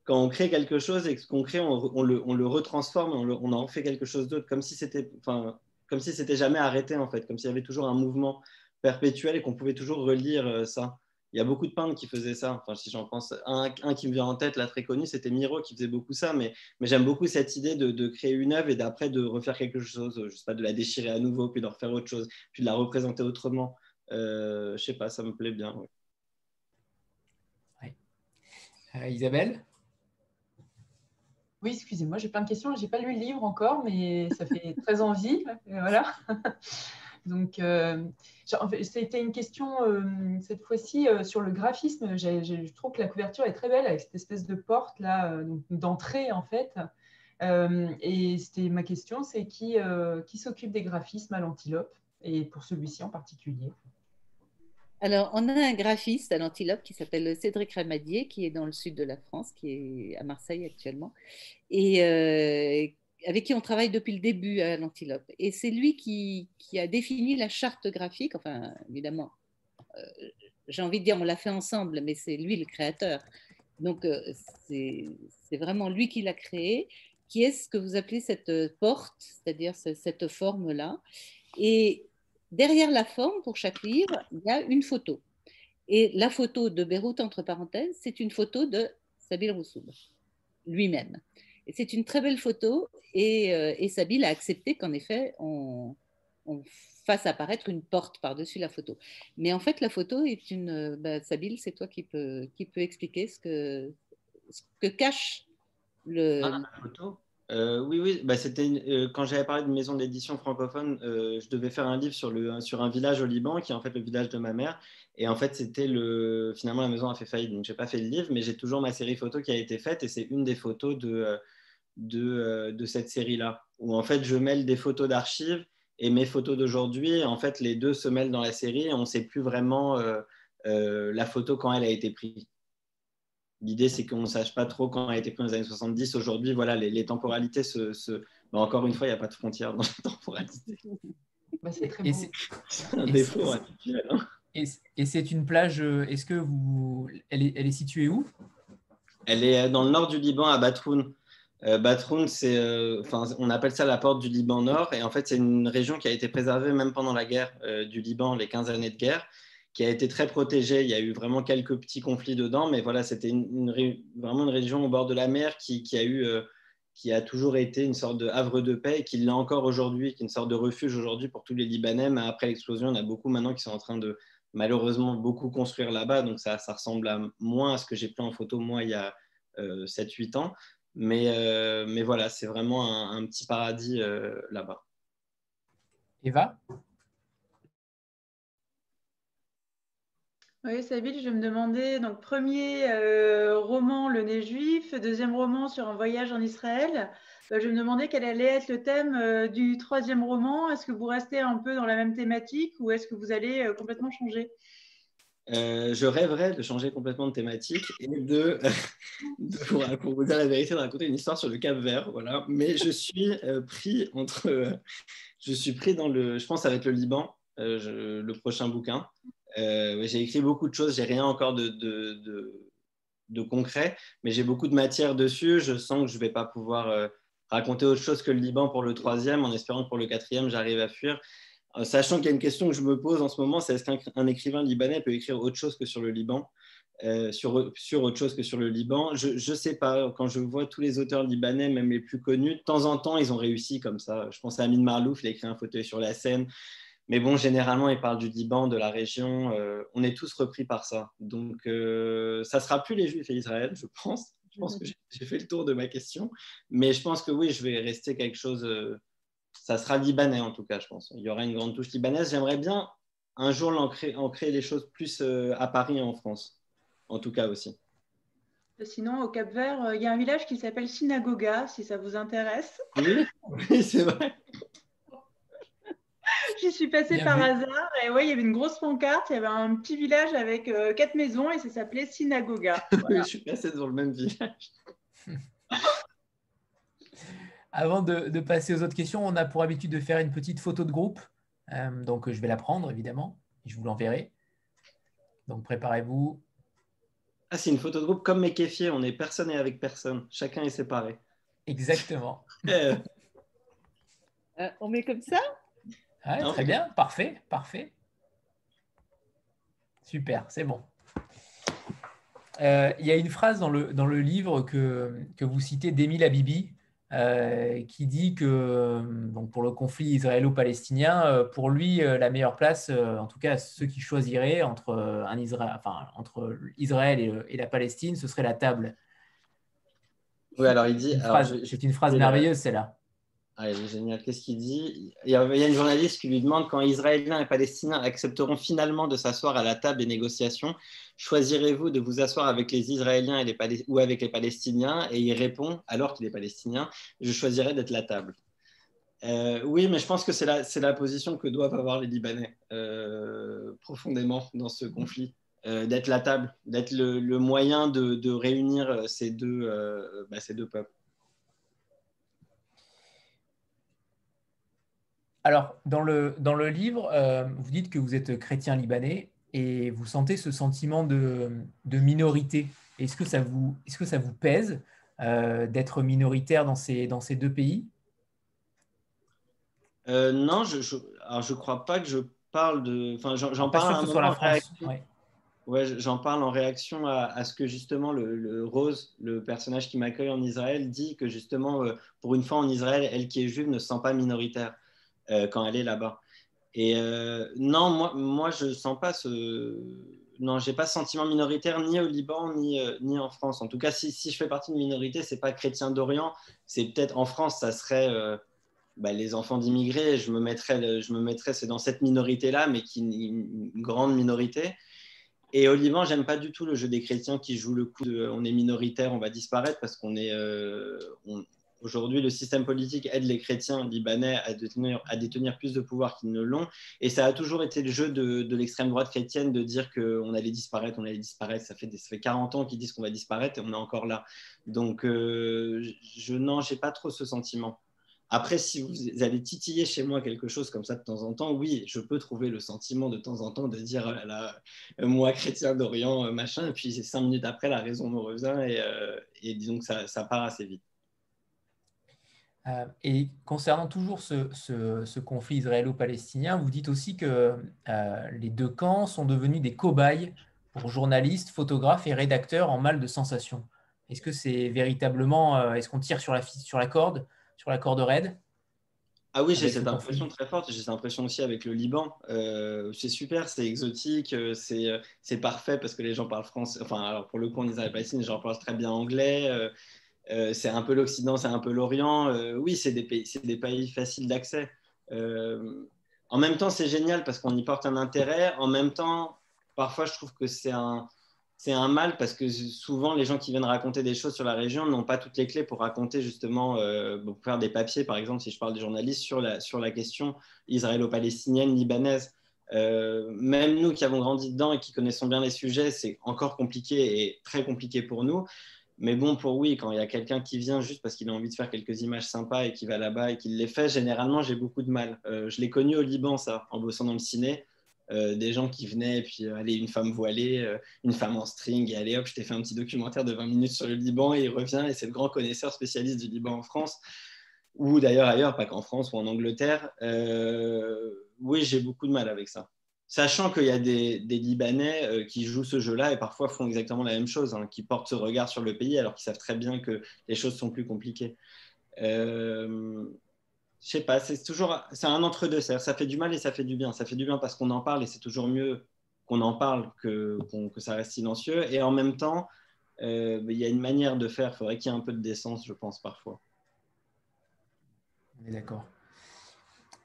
quand on crée quelque chose et que ce qu'on crée, on, le, on, le, retransforme, on, en fait quelque chose d'autre, comme si c'était enfin, comme si jamais arrêté, en fait, comme s'il y avait toujours un mouvement perpétuel et qu'on pouvait toujours relire euh, ça il y a beaucoup de peintres qui faisaient ça. Enfin, si j'en pense, un, qui me vient en tête, là, très connu, c'était Miro qui faisait beaucoup ça. Mais, mais j'aime beaucoup cette idée de, créer une œuvre et d'après de refaire quelque chose, je sais pas, de la déchirer à nouveau, puis de refaire autre chose, puis de la représenter autrement. Euh, je sais pas, ça me plaît bien. Euh, Isabelle? Oui, excusez-moi, j'ai plein de questions. Je n'ai pas lu le livre encore, mais ça fait <laughs> très envie. Voilà. Donc, euh, c'était une question euh, cette fois-ci euh, sur le graphisme. je trouve que la couverture est très belle avec cette espèce de porte là d'entrée en fait. et c'était ma question, c'est qui, qui s'occupe des graphismes à l'Antilope et pour celui-ci en particulier? Alors, on a un graphiste à l'Antilope qui s'appelle Cédric Ramadier, qui est dans le sud de la France, qui est à Marseille actuellement, avec qui on travaille depuis le début à l'Antilope. Et c'est lui qui, a défini la charte graphique, enfin, évidemment, euh, j'ai envie de dire, on l'a fait ensemble, mais c'est lui le créateur. Donc, euh, c'est vraiment lui qui l'a créé. Qui est ce que vous appelez cette porte, c'est-à-dire cette forme-là. Et derrière la forme, pour chaque livre, il y a une photo. Et la photo de Beyrouth, entre parenthèses, c'est une photo de Sabil Roussoub, lui-même. C'est une très belle photo, et, euh, Sabil a accepté qu'en effet, on, fasse apparaître une porte par-dessus la photo. Mais en fait, la photo est une... Bah, Sabil, c'est toi qui peux, qui expliquer ce que, ce que cache le... Ah, la photo? Euh, oui, oui, bah, c'était euh, quand j'avais parlé d'une maison d'édition francophone, euh, je devais faire un livre sur, le, sur un village au Liban, qui est en fait le village de ma mère. Et en fait, c'était le. Finalement, la maison a fait faillite, donc je n'ai pas fait le livre, mais j'ai toujours ma série photo qui a été faite, et c'est une des photos de, de, de cette série-là, où en fait, je mêle des photos d'archives et mes photos d'aujourd'hui. En fait, les deux se mêlent dans la série, et on ne sait plus vraiment la photo quand elle a été prise. L'idée, c'est qu'on ne sache pas trop quand elle a été prise dans les années 70. Aujourd'hui, voilà, les, temporalités se. Bah, encore une fois, il n'y a pas de frontières dans la temporalité. Bah, c'est très <laughs> un défaut hein. Et, c'est une plage, euh, est-ce que vous. Elle est, elle est, située où? Elle est dans le nord du Liban, à Batroun. Euh, Batroun, c'est, euh, on appelle ça la porte du Liban Nord. Et en fait, c'est une région qui a été préservée même pendant la guerre du Liban, les 15 années de guerre qui a été très protégée. Il y a eu vraiment quelques petits conflits dedans, mais voilà, c'était une, vraiment une région au bord de la mer qui, a eu, euh, qui a toujours été une sorte de havre de paix et qui l'est encore aujourd'hui, qui est une sorte de refuge aujourd'hui pour tous les Libanais. Mais après l'explosion, il y en a beaucoup maintenant qui sont en train de malheureusement beaucoup construire là-bas, donc ça, ça ressemble à moins à ce que j'ai pris en photo moi il y a 7-8 euh, ans. Mais, euh, mais voilà, c'est vraiment un, petit paradis là-bas. Eva? Oui, Sabine, je me demandais, donc premier euh, roman, Le nez juif, deuxième roman sur un voyage en Israël. Euh, je me demandais quel allait être le thème euh, du troisième roman. Est-ce que vous restez un peu dans la même thématique ou est-ce que vous allez complètement changer? Je rêverais de changer complètement de thématique et de, <laughs> pour, vous dire la vérité, de raconter une histoire sur le Cap Vert, voilà. Mais je suis pris entre, je suis pris dans le, je pense avec le Liban, le prochain bouquin. Euh, j'ai écrit beaucoup de choses, j'ai rien encore de, de, concret, mais j'ai beaucoup de matière dessus. Je sens que je vais pas pouvoir euh, raconter autre chose que le Liban pour le troisième, en espérant que pour le quatrième, j'arrive à fuir. Euh, sachant qu'il y a une question que je me pose en ce moment, c'est est-ce qu'un écrivain libanais peut écrire autre chose que sur le Liban? Sur, sur, autre chose que sur le Liban? Je ne sais pas, quand je vois tous les auteurs libanais, même les plus connus, de temps en temps, ils ont réussi comme ça. Je pense à Amin Marlouf, il a écrit un fauteuil sur la Seine. Mais bon, généralement, ils parlent du Liban, de la région. Euh, on est tous repris par ça. Donc, euh, ça ne sera plus les Juifs et Israël, je pense. Je pense que j'ai fait le tour de ma question. Mais je pense que oui, je vais rester quelque chose. Euh, ça sera libanais en tout cas, je pense. Il y aura une grande touche libanaise. J'aimerais bien un jour ancrer, ancrer les choses plus à Paris et en France. En tout cas aussi. Sinon, au Cap Vert, il y a un village qui s'appelle Synagoga, si ça vous intéresse. Oui, oui c'est vrai. <laughs> J'y suis passée par hasard et ouais, il y avait une grosse pancarte, il y avait un petit village avec euh, quatre maisons et ça s'appelait Synagoga. <laughs> je suis passée dans le même village. <laughs> Avant de, passer aux autres questions, on a pour habitude de faire une petite photo de groupe. Euh, donc je vais la prendre évidemment et je vous l'enverrai. Donc préparez-vous. Ah, c'est une photo de groupe comme mes kéfiers, on est personne et avec personne. Chacun est séparé. Exactement. <laughs> Euh, on met comme ça? Très bien, parfait, parfait. Super, c'est bon. Euh, il y a une phrase dans le, dans le livre que, que vous citez d'Émile Abibi euh, qui dit que donc pour le conflit israélo-palestinien, euh, pour lui, la meilleure place, en tout cas ceux qui choisiraient entre, un Israël, enfin, entre Israël et, la Palestine, ce serait la table. Oui, alors il dit. C'est une phrase merveilleuse, celle-là. Génial. Qu'est-ce qu'il dit? Il y, a, une journaliste qui lui demande quand Israéliens et Palestiniens accepteront finalement de s'asseoir à la table des négociations, choisirez-vous de vous asseoir avec les Israéliens et les ou avec les Palestiniens? Et il répond, alors qu'il est palestinien, je choisirais d'être la table. Euh, oui, mais je pense que c'est la, la, position que doivent avoir les Libanais euh, profondément dans ce conflit, euh, d'être la table, d'être le, moyen de, réunir ces deux, bah, ces deux peuples. Alors, dans le, dans le livre, vous dites que vous êtes chrétien libanais et vous sentez ce sentiment de, de minorité. Est-ce que, ça vous, est que ça vous pèse d'être minoritaire dans ces, dans ces deux pays? Euh, non, je, je crois pas que je parle de. Enfin, j'en parle la France. Ouais. j'en parle en réaction à, ce que justement le, Rose, le personnage qui m'accueille en Israël, dit que justement, euh, pour une fois en Israël, elle qui est juive ne se sent pas minoritaire euh, quand elle est là-bas. Et non, moi, moi, je sens pas ce. Non, j'ai pas ce sentiment minoritaire ni au Liban ni, ni en France. En tout cas, si, si je fais partie de minorité, c'est pas chrétien d'Orient. C'est peut-être en France, ça serait bah, les enfants d'immigrés, je me mettrais, je me mettrais c'est dans cette minorité-là, mais qui une, une grande minorité. Et au Liban, j'aime pas du tout le jeu des chrétiens qui jouent le coup de on est minoritaire, on va disparaître parce qu'on est. Euh, aujourd'hui, le système politique aide les chrétiens libanais à détenir, plus de pouvoir qu'ils ne l'ont. Et ça a toujours été le jeu de, l'extrême droite chrétienne de dire qu'on allait disparaître, on allait disparaître. Ça fait, ça fait 40 ans qu'ils disent qu'on va disparaître et on est encore là. Donc, euh, je, non, j'ai pas trop ce sentiment. Après, si vous allez titiller chez moi quelque chose comme ça de temps en temps, oui, je peux trouver le sentiment de temps en temps de dire oh là, euh, moi, chrétien d'Orient, euh, machin, et puis cinq minutes après, la raison me revient et, euh, disons que ça, part assez vite. Et concernant toujours ce, conflit israélo-palestinien, vous dites aussi que les deux camps sont devenus des cobayes pour journalistes, photographes et rédacteurs en mal de sensation. Est-ce que c'est véritablement, est-ce qu'on tire sur la, sur la corde sur la corde raide? Ah oui, j'ai cette impression très forte. J'ai cette impression aussi avec le Liban. Euh, c'est super, c'est exotique, euh, euh, c'est parfait parce que les gens parlent français. Enfin, alors pour le coup, en Israël-Palestine, les gens parlent très bien anglais. C'est un peu l'Occident, c'est un peu l'Orient. oui, c'est des, pays, des pays faciles d'accès. en même temps, c'est génial parce qu'on y porte un intérêt. En même temps, parfois, je trouve que c'est un, c'est un mal parce que souvent les gens qui viennent raconter des choses sur la région n'ont pas toutes les clés pour raconter justement, euh, pour faire des papiers par exemple, si je parle des journalistes, sur la, sur la question israélo-palestinienne, libanaise. Euh, même nous qui avons grandi dedans et qui connaissons bien les sujets, c'est encore compliqué et très compliqué pour nous. Mais bon, pour oui, quand il y a quelqu'un qui vient juste parce qu'il a envie de faire quelques images sympas et qui va là-bas et qui les fait, généralement, j'ai beaucoup de mal. Euh, je l'ai connu au Liban, ça, en bossant dans le ciné. Euh, des gens qui venaient, et puis euh, allez, une femme voilée, une femme en string, et allez hop, je t'ai fait un petit documentaire de 20 minutes sur le Liban, et il revient, et c'est le grand connaisseur spécialiste du Liban en France, ou d'ailleurs ailleurs, pas qu'en France ou en Angleterre. oui, j'ai beaucoup de mal avec ça. Sachant qu'il y a des, Libanais qui jouent ce jeu-là et parfois font exactement la même chose, hein, qui portent ce regard sur le pays alors qu'ils savent très bien que les choses sont plus compliquées je sais pas, c'est toujours c'est un entre-deux. Ça fait du mal et ça fait du bien. Ça fait du bien parce qu'on en parle et c'est toujours mieux qu'on en parle que, que ça reste silencieux. Et en même temps, euh, il y a une manière de faire. Il faudrait qu'il y ait un peu de décence, je pense, parfois. On est d'accord.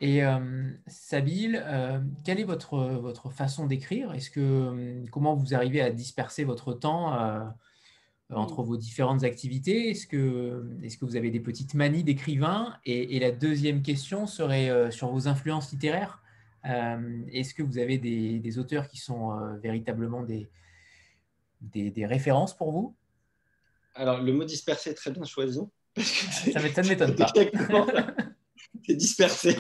Et euh, Sabine, euh, quelle est votre, votre façon d'écrire? Est-ce que comment vous arrivez à disperser votre temps euh, entre vos différentes activités? Est-ce que, est que vous avez des petites manies d'écrivain? Et, la deuxième question serait sur vos influences littéraires. Est-ce que vous avez des, auteurs qui sont véritablement des, des, références pour vous? Alors, le mot dispersé est très bien choisi. ça ne m'étonne pas. <laughs> <laughs> C'est dispersé.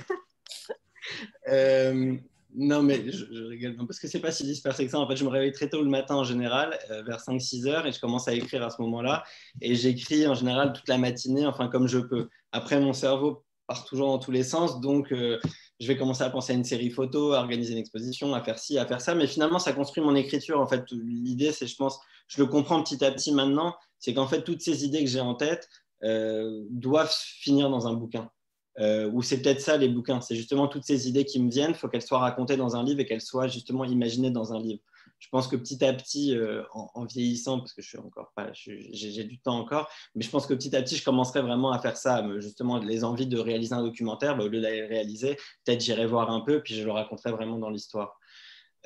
Non, mais je, rigole parce que c'est pas si dispersé que ça. En fait, je me réveille très tôt le matin en général, euh, vers 5-6 heures, et je commence à écrire à ce moment-là. Et j'écris en général toute la matinée, enfin comme je peux. Après, mon cerveau part toujours dans tous les sens, donc euh, je vais commencer à penser à une série photo, à organiser une exposition, à faire ci, à faire ça. Mais finalement, ça construit mon écriture. En fait, l'idée, c'est, je pense, je le comprends petit à petit maintenant, c'est qu'en fait, toutes ces idées que j'ai en tête euh, doivent finir dans un bouquin. Euh, ou c'est peut-être ça les bouquins, c'est justement toutes ces idées qui me viennent, il faut qu'elles soient racontées dans un livre et qu'elles soient justement imaginées dans un livre. Je pense que petit à petit, euh, en, vieillissant, parce que je suis encore pas, j'ai du temps encore, mais je pense que petit à petit, je commencerai vraiment à faire ça, justement les envies de réaliser un documentaire, bah, au lieu d'aller le réaliser, peut-être j'irai voir un peu, puis je le raconterai vraiment dans l'histoire.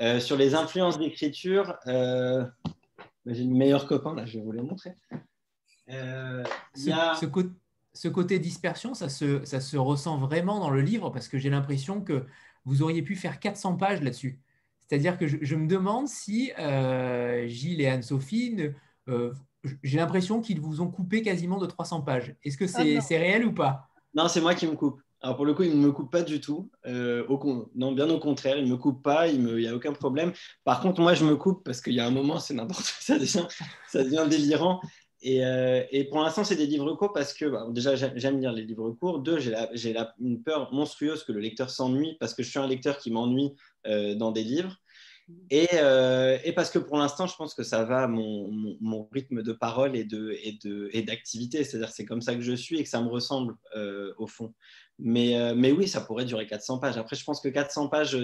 Euh, sur les influences d'écriture, bah, j'ai une meilleure copain, là, je vais vous les montrer. ce, ce côté dispersion, ça se, ça se ressent vraiment dans le livre parce que j'ai l'impression que vous auriez pu faire 400 pages là-dessus. C'est-à-dire que je, me demande si euh, Gilles et Anne-Sophie, euh, j'ai l'impression qu'ils vous ont coupé quasiment de 300 pages. Est-ce que ah c'est réel ou pas? Non, c'est moi qui me coupe. Alors pour le coup, il ne me coupe pas du tout. Euh, au, non, bien au contraire, il ne me coupe pas, il n'y a aucun problème. Par contre, moi, je me coupe parce qu'il y a un moment, c'est n'importe quoi, ça devient, ça devient délirant. Et, euh, et, pour l'instant, c'est des livres courts parce que, bah, déjà, j'aime lire les livres courts. Deux, j'ai une peur monstrueuse que le lecteur s'ennuie parce que je suis un lecteur qui m'ennuie euh, dans des livres. Et, euh, et, parce que pour l'instant, je pense que ça va mon, mon, rythme de parole et d'activité. C'est-à-dire c'est comme ça que je suis et que ça me ressemble au fond. Mais, oui, ça pourrait durer 400 pages. Après, je pense que 400 pages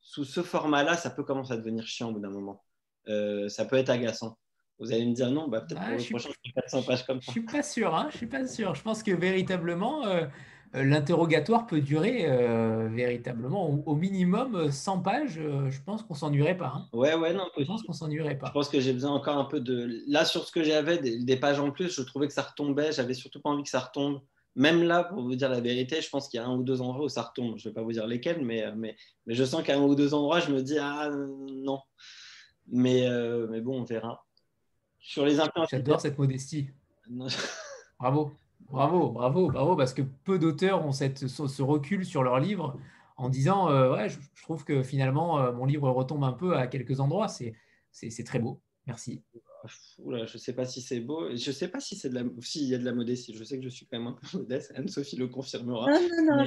sous ce format-là, ça peut commencer à devenir chiant au bout d'un moment. ça peut être agaçant. Vous allez me dire non, bah, peut-être pour le prochain, je 400 pages comme ça. Je suis pas sûr, hein, je suis pas sûr. Je pense que véritablement, euh, euh, l'interrogatoire peut durer euh, véritablement au, minimum 100 pages. je pense qu'on s'ennuierait pas. Hein. Ouais, ouais, non. Je pense qu'on s'ennuierait pas. Je pense que j'ai besoin encore un peu de. Là, sur ce que j'avais, des, pages en plus, je trouvais que ça retombait. J'avais surtout pas envie que ça retombe. Même là, pour vous dire la vérité, je pense qu'il y a un ou deux endroits où ça retombe. Je ne vais pas vous dire lesquels, mais, mais, mais je sens qu'à un ou deux endroits, je me dis, ah non. Mais, mais bon, on verra. Sur les J'adore cette modestie. <laughs> bravo, bravo, bravo, bravo, parce que peu d'auteurs ont cette, ce recul sur leur livre en disant euh, ouais, je, trouve que finalement euh, mon livre retombe un peu à quelques endroits. C'est, très beau. Merci. Je ne sais pas si c'est beau. Je ne sais pas si c'est de la, s'il y a de la modestie. Je sais que je suis quand même un peu <laughs> modeste. Anne-Sophie le confirmera. Non, non, non.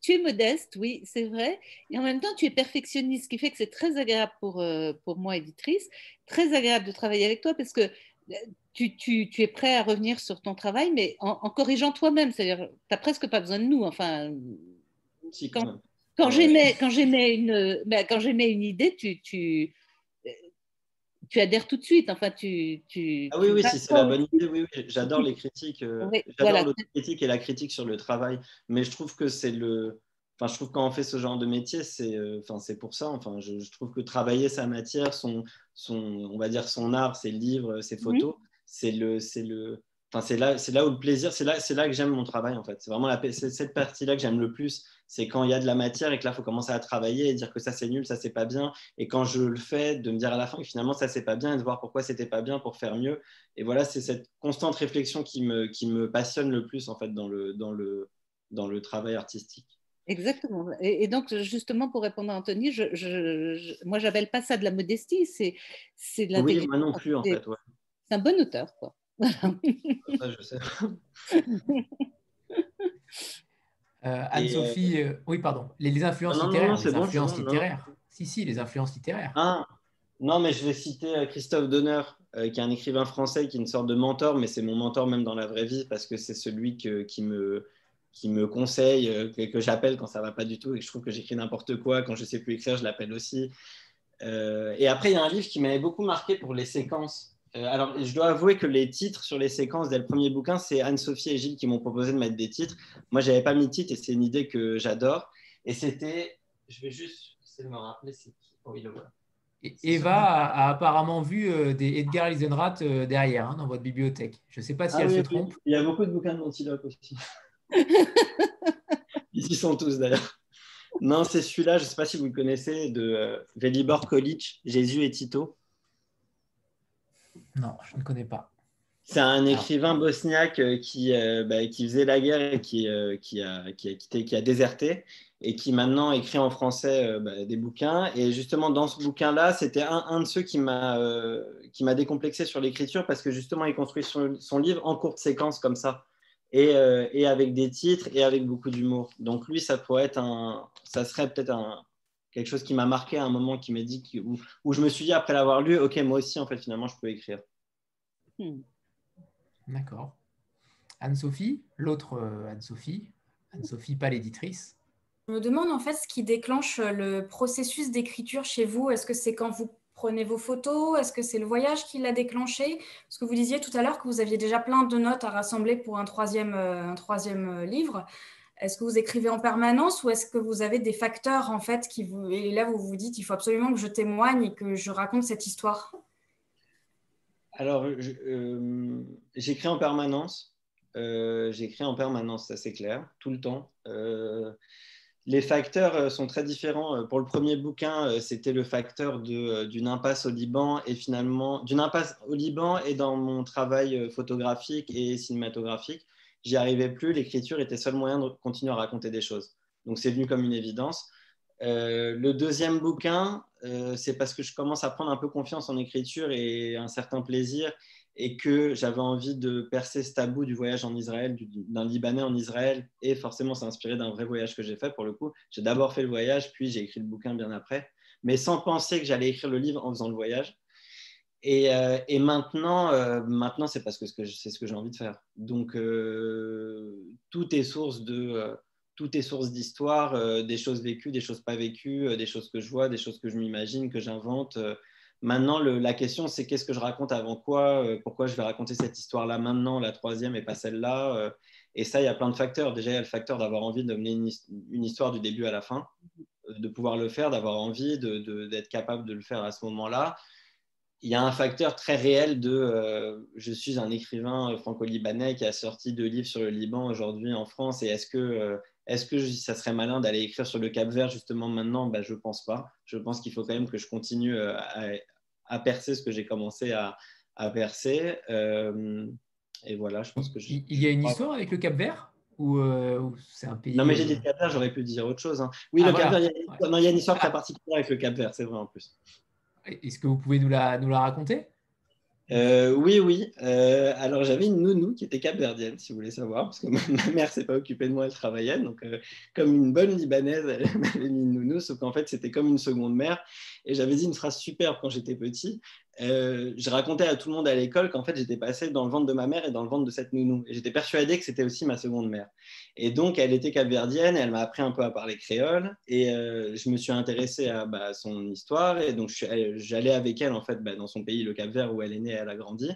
tu es modeste, oui, c'est vrai. Et en même temps, tu es perfectionniste, ce qui fait que c'est très agréable pour, euh, pour moi, éditrice, très agréable de travailler avec toi parce que euh, tu, tu, tu es prêt à revenir sur ton travail, mais en, corrigeant toi-même. C'est-à-dire, tu n'as presque pas besoin de nous. Enfin, quand, quand j'aimais une, ben, quand j'aimais une idée, tu, tu tu adhères tout de suite. Enfin, tu, tu ah oui, oui, si c'est la bonne idée, oui, oui. j'adore les critiques. Euh, j'adore l'autocritique et la critique sur le travail. Mais je trouve que c'est le. Enfin, je trouve quand on fait ce genre de métier, c'est euh, enfin, c'est pour ça. Enfin, je, trouve que travailler sa matière, son, son, on va dire son art, ses livres, ses photos, c'est le, c'est le, Enfin, c'est là, c'est là où le plaisir, c'est là, c'est là que j'aime mon travail en fait. C'est vraiment la, cette partie-là que j'aime le plus. C'est quand il y a de la matière et que là, il faut commencer à travailler et dire que ça c'est nul, ça c'est pas bien. Et quand je le fais, de me dire à la fin que finalement ça c'est pas bien et de voir pourquoi c'était pas bien pour faire mieux. Et voilà, c'est cette constante réflexion qui me, qui me passionne le plus en fait dans le, dans le, dans le travail artistique. Exactement. Et, donc, justement, pour répondre à Anthony, je, je, moi, j'appelle pas ça de la modestie, c'est, c'est de la Oui, moi non plus, en fait. C'est un bon auteur, quoi. Ça, je sais. <laughs> <laughs> Euh, Anne-Sophie, euh, oui, pardon. Les, influences littéraires. les influences littéraires. Si, si, les influences littéraires. Ah, non, mais je vais citer euh, Christophe Donner, qui est un écrivain français, qui est une sorte de mentor, mais c'est mon mentor même dans la vraie vie, parce que c'est celui qui, me, qui me conseille, que, j'appelle quand ça va pas du tout, et que je trouve que j'écris n'importe quoi. Quand je sais plus écrire, je l'appelle aussi. et après, il y a un livre qui m'avait beaucoup marqué pour les séquences. Euh, alors, je dois avouer que les titres sur les séquences dès le premier bouquin, c'est Anne-Sophie et Gilles qui m'ont proposé de mettre des titres. Moi, je n'avais pas mis de titre et c'est une idée que j'adore. Et c'était, je vais juste essayer de me rappeler, c'est qui? Oh, oui, le voilà. Eva a, apparemment vu euh, des Edgar Lisenrath euh, derrière hein, dans votre bibliothèque. Je ne sais pas si ah elle se trompe. Il y a beaucoup de bouquins de Montilope aussi. <laughs> Ils y sont tous d'ailleurs. Non, c'est celui-là, je ne sais pas si vous le connaissez, de Velibor Kolic, Jésus et Tito. Non, je ne connais pas. C'est un écrivain bosniaque euh, qui, euh, bah, qui faisait la guerre et qui, euh, qui, a, qui, a, quitté, qui a déserté et qui maintenant écrit en français bah, des bouquins. Et justement, dans ce bouquin-là, c'était un, un, de ceux qui m'a m'a décomplexé sur l'écriture parce que justement, il construit son, son, livre en courte séquence comme ça. Et, et avec des titres et avec beaucoup d'humour. Donc lui, ça pourrait être un, ça serait peut-être un, quelque chose qui m'a marqué à un moment qui m'a dit où, où, je me suis dit après l'avoir lu, ok, moi aussi en fait finalement je peux écrire. Hmm. D'accord. Anne-Sophie, l'autre euh, Anne-Sophie, Anne-Sophie, pas l'éditrice. Je me demande en fait ce qui déclenche le processus d'écriture chez vous. Est-ce que c'est quand vous prenez vos photos? Est-ce que c'est le voyage qui l'a déclenché? Parce que vous disiez tout à l'heure que vous aviez déjà plein de notes à rassembler pour un troisième, euh, un troisième euh, livre. Est-ce que vous écrivez en permanence ou est-ce que vous avez des facteurs en fait qui vous et là vous vous dites il faut absolument que je témoigne et que je raconte cette histoire? Alors euh, j'écris en permanence. J'écris en permanence, ça c'est clair, tout le temps. les facteurs sont très différents. Pour le premier bouquin, c'était le facteur d'une impasse au Liban et finalement d'une impasse au Liban et dans mon travail photographique et cinématographique, j'y arrivais plus. L'écriture était seul moyen de continuer à raconter des choses. Donc c'est venu comme une évidence. Euh, le deuxième bouquin, euh, c'est parce que je commence à prendre un peu confiance en écriture et un certain plaisir et que j'avais envie de percer ce tabou du voyage en Israël, d'un Libanais en Israël. Et forcément, c'est inspiré d'un vrai voyage que j'ai fait pour le coup. J'ai d'abord fait le voyage, puis j'ai écrit le bouquin bien après, mais sans penser que j'allais écrire le livre en faisant le voyage. Et, euh, maintenant, maintenant c'est parce que c'est ce que j'ai envie de faire. Donc, tout est source de tout est source d'histoire, euh, des choses vécues, des choses pas vécues, euh, des choses que je vois, des choses que je m'imagine, que j'invente. Euh. maintenant, la question, c'est qu'est-ce que je raconte avant quoi Pourquoi je vais raconter cette histoire-là maintenant, la troisième et pas celle-là Et ça, il y a plein de facteurs. Déjà, il y a le facteur d'avoir envie de mener une, histoire du début à la fin, de pouvoir le faire, d'avoir envie, d'être capable de le faire à ce moment-là il y a un facteur très réel de je suis un écrivain franco-libanais qui a sorti deux livres sur le Liban aujourd'hui en France et est-ce que est-ce que ça serait malin d'aller écrire sur le Cap Vert justement maintenant? Ben, Je ne pense pas. Je pense qu'il faut quand même que je continue euh, à, percer ce que j'ai commencé à, percer. Euh, et voilà, je pense que Il y a une histoire avec le Cap Vert? Ou, euh, c'est un pays Non, mais j'ai dit Cap Vert, j'aurais pu dire autre chose. Hein. Oui, ah, le Cap Vert, il y, a, une histoire très particulière avec le Cap Vert, c'est vrai en plus. Est-ce que vous pouvez nous la, nous la raconter? Euh, oui, oui. Euh, alors j'avais une nounou qui était capverdienne, si vous voulez savoir, parce que ma mère s'est pas occupée de moi, elle travaillait. Donc, euh, comme une bonne libanaise, elle m'avait mis une nounou, sauf qu'en fait, c'était comme une seconde mère. Et j'avais dit une phrase superbe quand j'étais petit. Euh, je racontais à tout le monde à l'école qu'en fait j'étais passé dans le ventre de ma mère et dans le ventre de cette nounou. Et j'étais persuadé que c'était aussi ma seconde mère. Et donc elle était capverdienne et elle m'a appris un peu à parler créole. Et euh, je me suis intéressé à bah, son histoire. Et donc j'allais avec elle en fait bah, dans son pays, le Cap-Vert, où elle est née et elle a grandi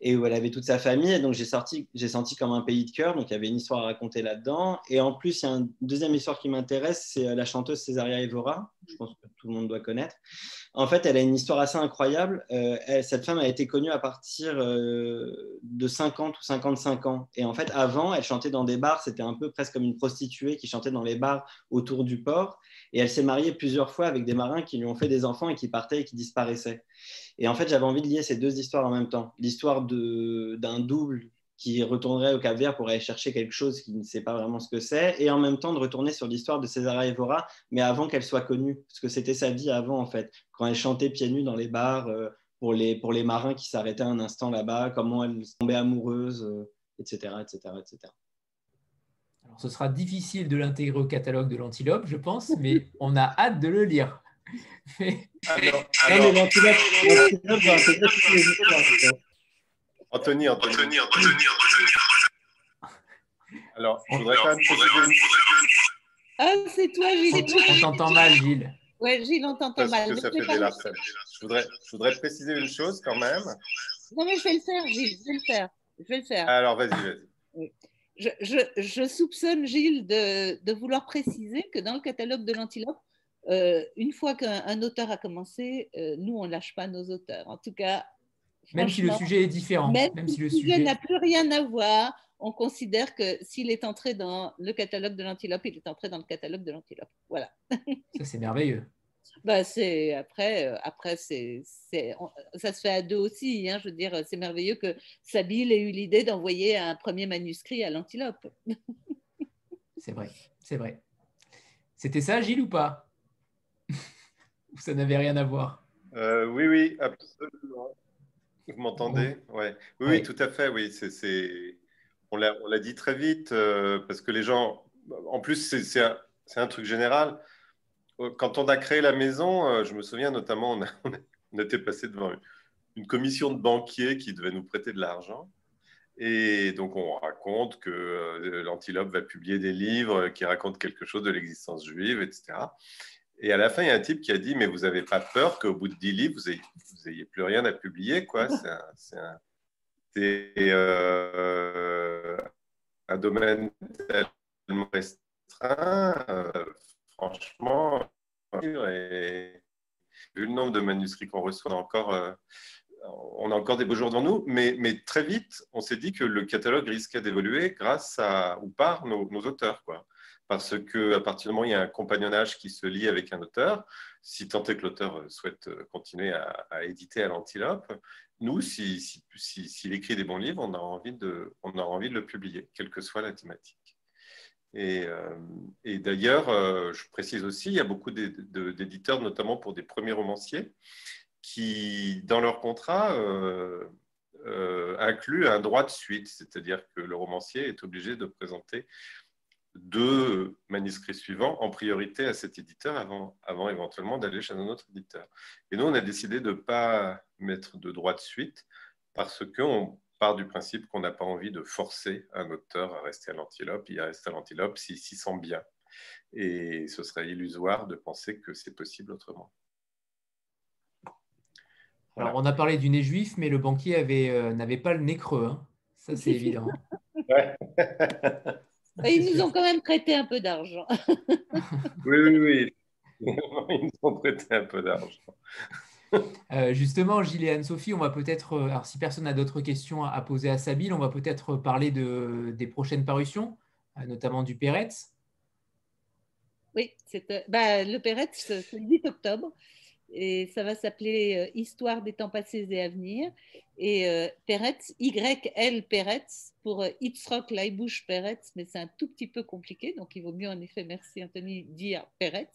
et où elle avait toute sa famille. Et donc, j'ai, senti comme un pays de cœur. Donc, il y avait une histoire à raconter là-dedans. Et en plus, il y a une deuxième histoire qui m'intéresse, c'est euh, la chanteuse Césaria Evora. Je pense que tout le monde doit connaître. En fait, elle a une histoire assez incroyable. Euh, cette femme a été connue à partir euh, de 50 ou 55 ans. Et en fait, avant, elle chantait dans des bars. C'était un peu presque comme une prostituée qui chantait dans les bars autour du port. Et elle s'est mariée plusieurs fois avec des marins qui lui ont fait des enfants et qui partaient et qui disparaissaient. Et en fait, j'avais envie de lier ces deux histoires en même temps. L'histoire d'un double qui retournerait au Cap Vert pour aller chercher quelque chose qui ne sait pas vraiment ce que c'est, et en même temps de retourner sur l'histoire de César Evora, mais avant qu'elle soit connue, parce que c'était sa vie avant en fait, quand elle chantait pieds nus dans les bars euh, pour, les, pour les marins qui s'arrêtaient un instant là-bas, comment elle tombait amoureuse, etc., etc., etc. Alors, ce sera difficile de l'intégrer au catalogue de l'antilope, je pense, mais on a hâte de le lire. <laughs> Alors, Anthony, Anthony, Anthony, Alors, je voudrais quand même préciser Ah, c'est toi, Gilles. On t'entend mal, Gilles. Ouais, Gilles, on t'entend mal. Que ça fait je, voudrais, je voudrais préciser une chose quand même. Non, mais je vais le faire, Gilles, je vais le faire. Je vais le faire. Alors, vas-y, vas-y. Je, je, je, soupçonne Gilles de, de, vouloir préciser que dans le catalogue de l'antilope, euh, une fois qu'un auteur a commencé, euh, nous, on ne lâche pas nos auteurs. En tout cas, même si le sujet est différent. Même, si, le sujet n'a plus rien à voir, on considère que s'il est entré dans le catalogue de l'antilope, il est entré dans le catalogue de l'antilope. Voilà. Ça, c'est merveilleux. Bah, c'est après, euh, après c'est, ça se fait à deux aussi. Hein, je veux dire, c'est merveilleux que Sabine ait eu l'idée d'envoyer un premier manuscrit à l'antilope. <laughs> c'est vrai, c'est vrai. C'était ça, Gilles, ou pas? <laughs> Ça n'avait rien à voir? Euh, Oui, oui, absolument. Vous m'entendez? Ouais. Oui, oui, tout à fait. Oui, c'est, on l'a dit très vite euh, parce que les gens, en plus, c'est un, un, truc général. Quand on a créé la maison, euh, je me souviens notamment, on, <laughs> on était passé devant une commission de banquiers qui devait nous prêter de l'argent. Et donc, on raconte que l'Antilope va publier des livres qui racontent quelque chose de l'existence juive, etc. Et à la fin, il y a un type qui a dit Mais vous n'avez pas peur qu'au bout de 10 livres, vous n'ayez plus rien à publier quoi C'est un, euh, un, domaine tellement restreint. Euh, franchement, et vu le nombre de manuscrits qu'on reçoit, encore. Euh, on a encore des beaux jours devant nous, mais, très vite, on s'est dit que le catalogue risquait d'évoluer grâce à ou par nos, auteurs. Quoi. Parce qu'à partir du moment où il y a un compagnonnage qui se lie avec un auteur, si tant est que l'auteur souhaite continuer à, éditer à l'antilope, nous, s'il si, écrit des bons livres, on a, envie de, le publier, quelle que soit la thématique. Et, euh, d'ailleurs, euh, je précise aussi, il y a beaucoup d'éditeurs, notamment pour des premiers romanciers, qui, dans leur contrat, euh, incluent un droit de suite, c'est-à-dire que le romancier est obligé de présenter deux manuscrits suivants en priorité à cet éditeur avant, avant éventuellement d'aller chez un autre éditeur. Et nous, on a décidé de ne pas mettre de droit de suite parce qu'on part du principe qu'on n'a pas envie de forcer un auteur à rester à l'antilope. Il reste à l'antilope s'il s'y sent bien. Et ce serait illusoire de penser que c'est possible autrement. Alors, on a parlé du nez juif, mais le banquier euh, n'avait pas le nez creux. Hein. Ça, c'est <laughs> évident. Ouais. <laughs> ils nous ont quand même prêté un peu d'argent. <laughs> oui, oui, oui. Ils nous ont prêté un peu d'argent. Euh, justement, Gilles et Anne-Sophie, on va peut-être, euh, alors si personne n'a d'autres questions à, poser à Sabine, on va peut-être parler de, des prochaines parutions, euh, notamment du Peretz. Oui, bah, le Peretz, c'est le 8 octobre et ça va s'appeler Histoire des temps passés et à venir. Et euh, Peretz, YL Peretz pour euh, Itzrock Leibush Peretz, mais c'est un tout petit peu compliqué, donc il vaut mieux en effet, merci Anthony, dire Peretz.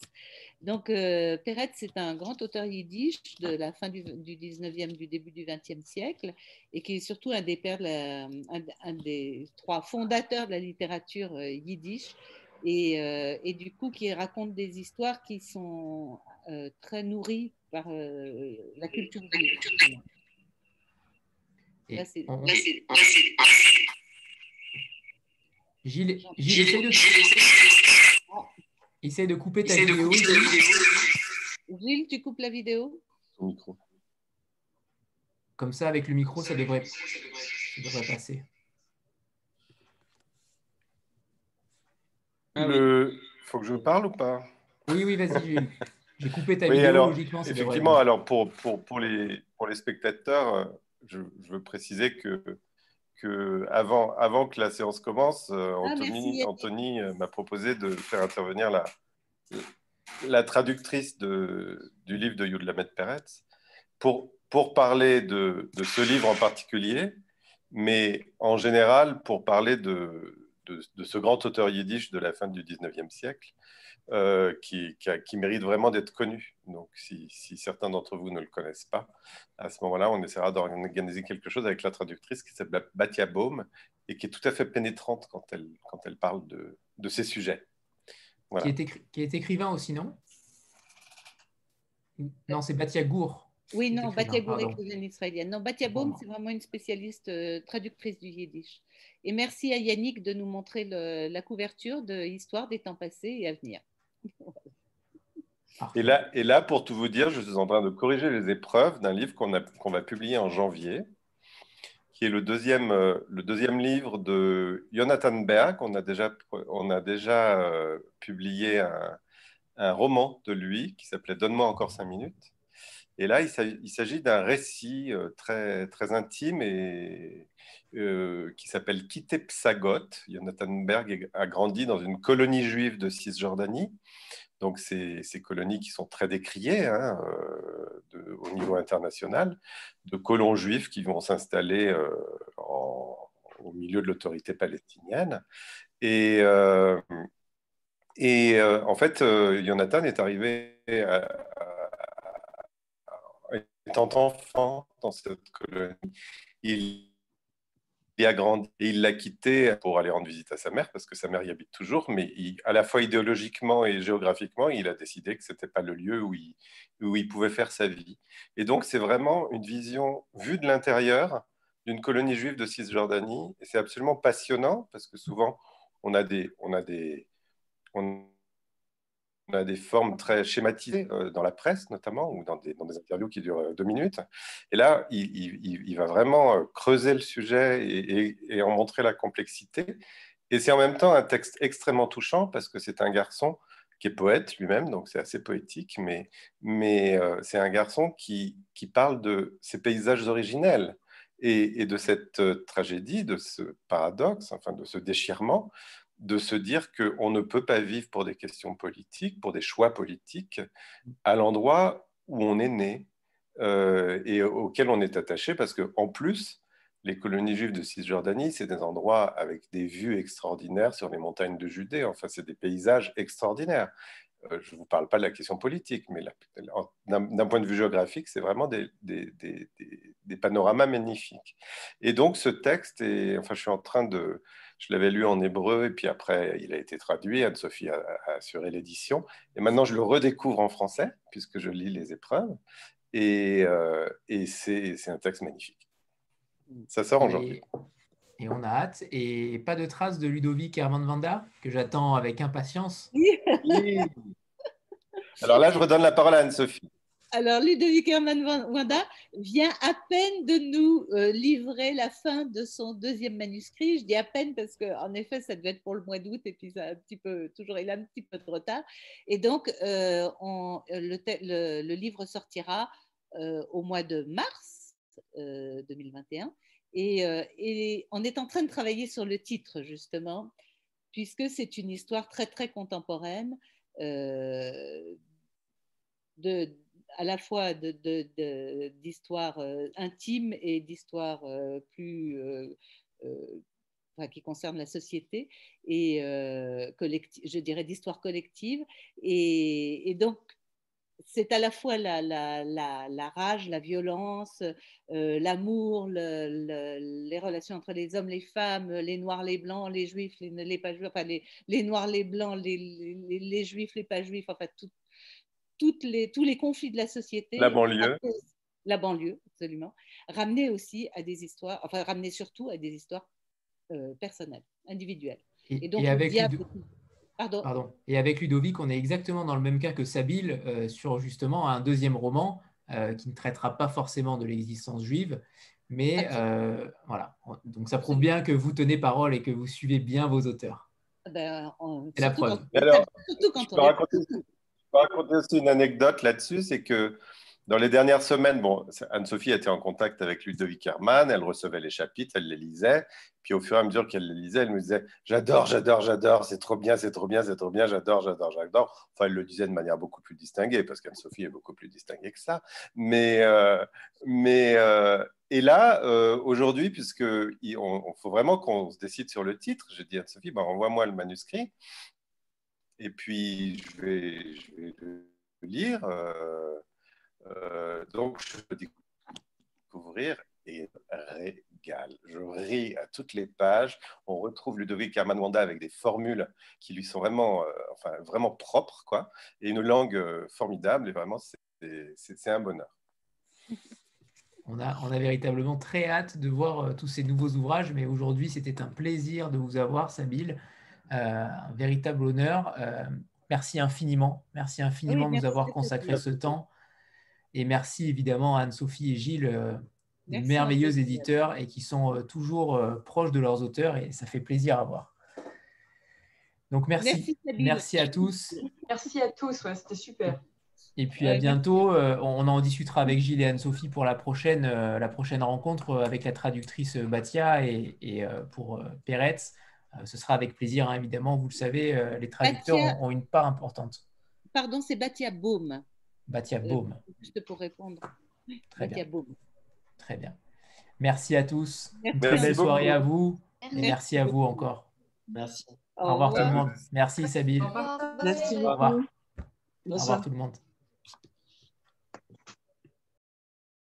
Donc euh, Peretz, c'est un grand auteur yiddish de la fin du, du 19e, du début du 20e siècle, et qui est surtout un des, pères un, des trois fondateurs de la littérature euh, yiddish, et, et, du coup qui raconte des histoires qui sont très nourries par la culture juive. Gilles, Gilles, essaye de... couper ta vidéo. Gilles, tu coupes la vidéo? Micro. Comme ça, avec le micro, ça devrait, ça devrait passer. Il faut que je parle ou pas? Oui, oui, vas-y, Gilles. J'ai coupé ta vidéo, alors, logiquement. Effectivement, alors pour, pour, pour, les, pour les spectateurs, euh, je, veux préciser que, que avant, avant, que la séance commence, euh, ah, Anthony, Anthony euh, m'a proposé de faire intervenir la, la traductrice de, du livre de Yudlamet Peretz pour, pour parler de, de, ce livre en particulier, mais en général pour parler de, de, de ce grand auteur yiddish de la fin du 19e siècle euh, qui, qui, mérite vraiment d'être connu. Donc, si, certains d'entre vous ne le connaissent pas, à ce moment-là, on essaiera d'organiser quelque chose avec la traductrice qui s'appelle Batia Baum et qui est tout à fait pénétrante quand elle, quand elle parle de, de ces sujets. Qui, est qui, est écrivain aussi, non? Non, c'est Batia Gour. Oui, non, Batia Gour, écrivaine israélienne. Non, Batia Baum, c'est vraiment une spécialiste euh, traductrice du yiddish. Et merci à Yannick de nous montrer la couverture de Histoire des temps passés et à venir. Et là, et là, pour tout vous dire, je suis en train de corriger les épreuves d'un livre qu'on qu'on va publier en janvier, qui est le deuxième, euh, le deuxième livre de Jonathan Berg. On a déjà, on a déjà euh, publié un, un, roman de lui qui s'appelait Donne-moi encore cinq minutes. Et là, il s'agit d'un récit euh, très, très intime et qui s'appelle Kitepsagot. Jonathan Berg a grandi dans une colonie juive de Cisjordanie donc ces, colonies qui sont très décriées hein, euh, au niveau international, de colons juifs qui vont s'installer euh, au milieu de l'autorité palestinienne. Et, euh, en fait, Jonathan est arrivé étant enfant dans cette colonie. Il il a grandi il l'a quitté pour aller rendre visite à sa mère parce que sa mère y habite toujours, mais à la fois idéologiquement et géographiquement, il a décidé que ce n'était pas le lieu où il, pouvait faire sa vie. Et donc, c'est vraiment une vision vue de l'intérieur d'une colonie juive de Cisjordanie. Et c'est absolument passionnant parce que souvent, on a des, on a des, on a des formes très schématisées euh, dans la presse notamment, ou dans des, interviews qui durent euh, deux minutes. Et là, il, va vraiment euh, creuser le sujet et, en montrer la complexité. Et c'est en même temps un texte extrêmement touchant parce que c'est un garçon qui est poète lui-même, donc c'est assez poétique, mais, mais c'est un garçon qui, qui parle de ses paysages originels et, de cette tragédie, de ce paradoxe, enfin de ce déchirement, de se dire qu'on ne peut pas vivre pour des questions politiques, pour des choix politiques, à l'endroit où on est né euh, et auquel on est attaché, parce qu'en plus, les colonies juives de Cisjordanie, c'est des endroits avec des vues extraordinaires sur les montagnes de Judée. Enfin, c'est des paysages extraordinaires. Euh, je ne vous parle pas de la question politique, mais d'un point de vue géographique, c'est vraiment des, des, panoramas magnifiques. Et donc, ce texte, est, enfin, je suis en train de. Je l'avais lu en hébreu, et puis après, il a été traduit. Anne-Sophie a, assuré l'édition. Et maintenant, je le redécouvre en français, puisque je lis les épreuves. Et, euh, et c'est un texte magnifique. Ça sort aujourd'hui. Et on a hâte. Et pas de traces de Ludovic Herman Vanda, que j'attends avec impatience. Alors là, je redonne la parole à Anne-Sophie. Alors, Ludovic Herman Wanda vient à peine de nous euh, livrer la fin de son deuxième manuscrit. Je dis à peine parce qu'en effet, ça devait être pour le mois d'août et puis ça un petit peu, toujours, il a un petit peu de retard. Et donc, euh, le, livre sortira euh, au mois de mars 2021. Euh, et, on est en train de travailler sur le titre, justement, puisque c'est une histoire très, très contemporaine, de, à la fois d'histoire euh, intime et d'histoire plus. qui concerne la société et je dirais d'histoire collective. Et, donc, c'est à la fois la, rage, la violence, euh, l'amour, les relations entre les hommes, les femmes, les noirs, les blancs, les juifs, les, pas juifs, enfin les, noirs, les blancs, les, juifs, les pas juifs, enfin toutes les, tous les conflits de la société. La banlieue. La banlieue, absolument. Ramener aussi à des histoires, enfin ramener surtout à des histoires euh, personnelles, individuelles. Et, donc, avec Pardon. Et avec Ludovic, on est exactement dans le même cas que Sabine euh, sur justement un deuxième roman euh, qui ne traitera pas forcément de l'existence juive. Mais euh, voilà, donc ça prouve bien que vous tenez parole et que vous suivez bien vos auteurs. Ben, C'est la preuve. alors, je, peux raconter, je peux raconter aussi une anecdote là-dessus, c'est que dans les dernières semaines, Anne-Sophie était en contact avec Ludovic Herman, elle recevait les chapitres, elle les lisait, puis au fur et à mesure qu'elle les lisait, elle me disait J'adore, j'adore, j'adore, c'est trop bien, c'est trop bien, c'est trop bien, j'adore, j'adore, j'adore. Enfin, elle le disait de manière beaucoup plus distinguée, parce qu'Anne-Sophie est beaucoup plus distinguée que ça. Mais, euh, mais euh, et là, euh, aujourd'hui, puisque on, faut vraiment qu'on se décide sur le titre, j'ai dit à Anne-Sophie ben, Envoie-moi le manuscrit, et puis je vais, vais le lire. Euh, donc, je peux découvrir et régale. Je ris à toutes les pages. On retrouve Ludovic Hermanwanda avec des formules qui lui sont vraiment, euh, enfin, vraiment propres, quoi, et une langue euh, formidable. Et vraiment, c'est un bonheur. On a, on a, véritablement très hâte de voir tous ces nouveaux ouvrages, mais aujourd'hui, c'était un plaisir de vous avoir, Sabine. Un véritable honneur. merci infiniment. Merci infiniment de nous avoir consacré ce temps. Et merci évidemment à Anne-Sophie et Gilles, euh, merveilleux éditeurs et qui sont euh, toujours euh, proches de leurs auteurs et ça fait plaisir à voir. Donc merci, merci, à tous. Merci à tous, c'était super. Et puis à bientôt. on en discutera avec Gilles et Anne-Sophie pour la prochaine, la prochaine rencontre avec la traductrice Batia et, et pour Peretz. Ce sera avec plaisir, hein, évidemment. Vous le savez, les traducteurs ont, une part importante. Pardon, c'est Batia Baume. Batia Baume. juste pour répondre. Très bien. Très bien. Merci à tous. Une très belle soirée à vous. Et merci à vous encore. Merci. Au revoir tout le monde. Merci Sabine. Merci. Au revoir. Au revoir tout le monde.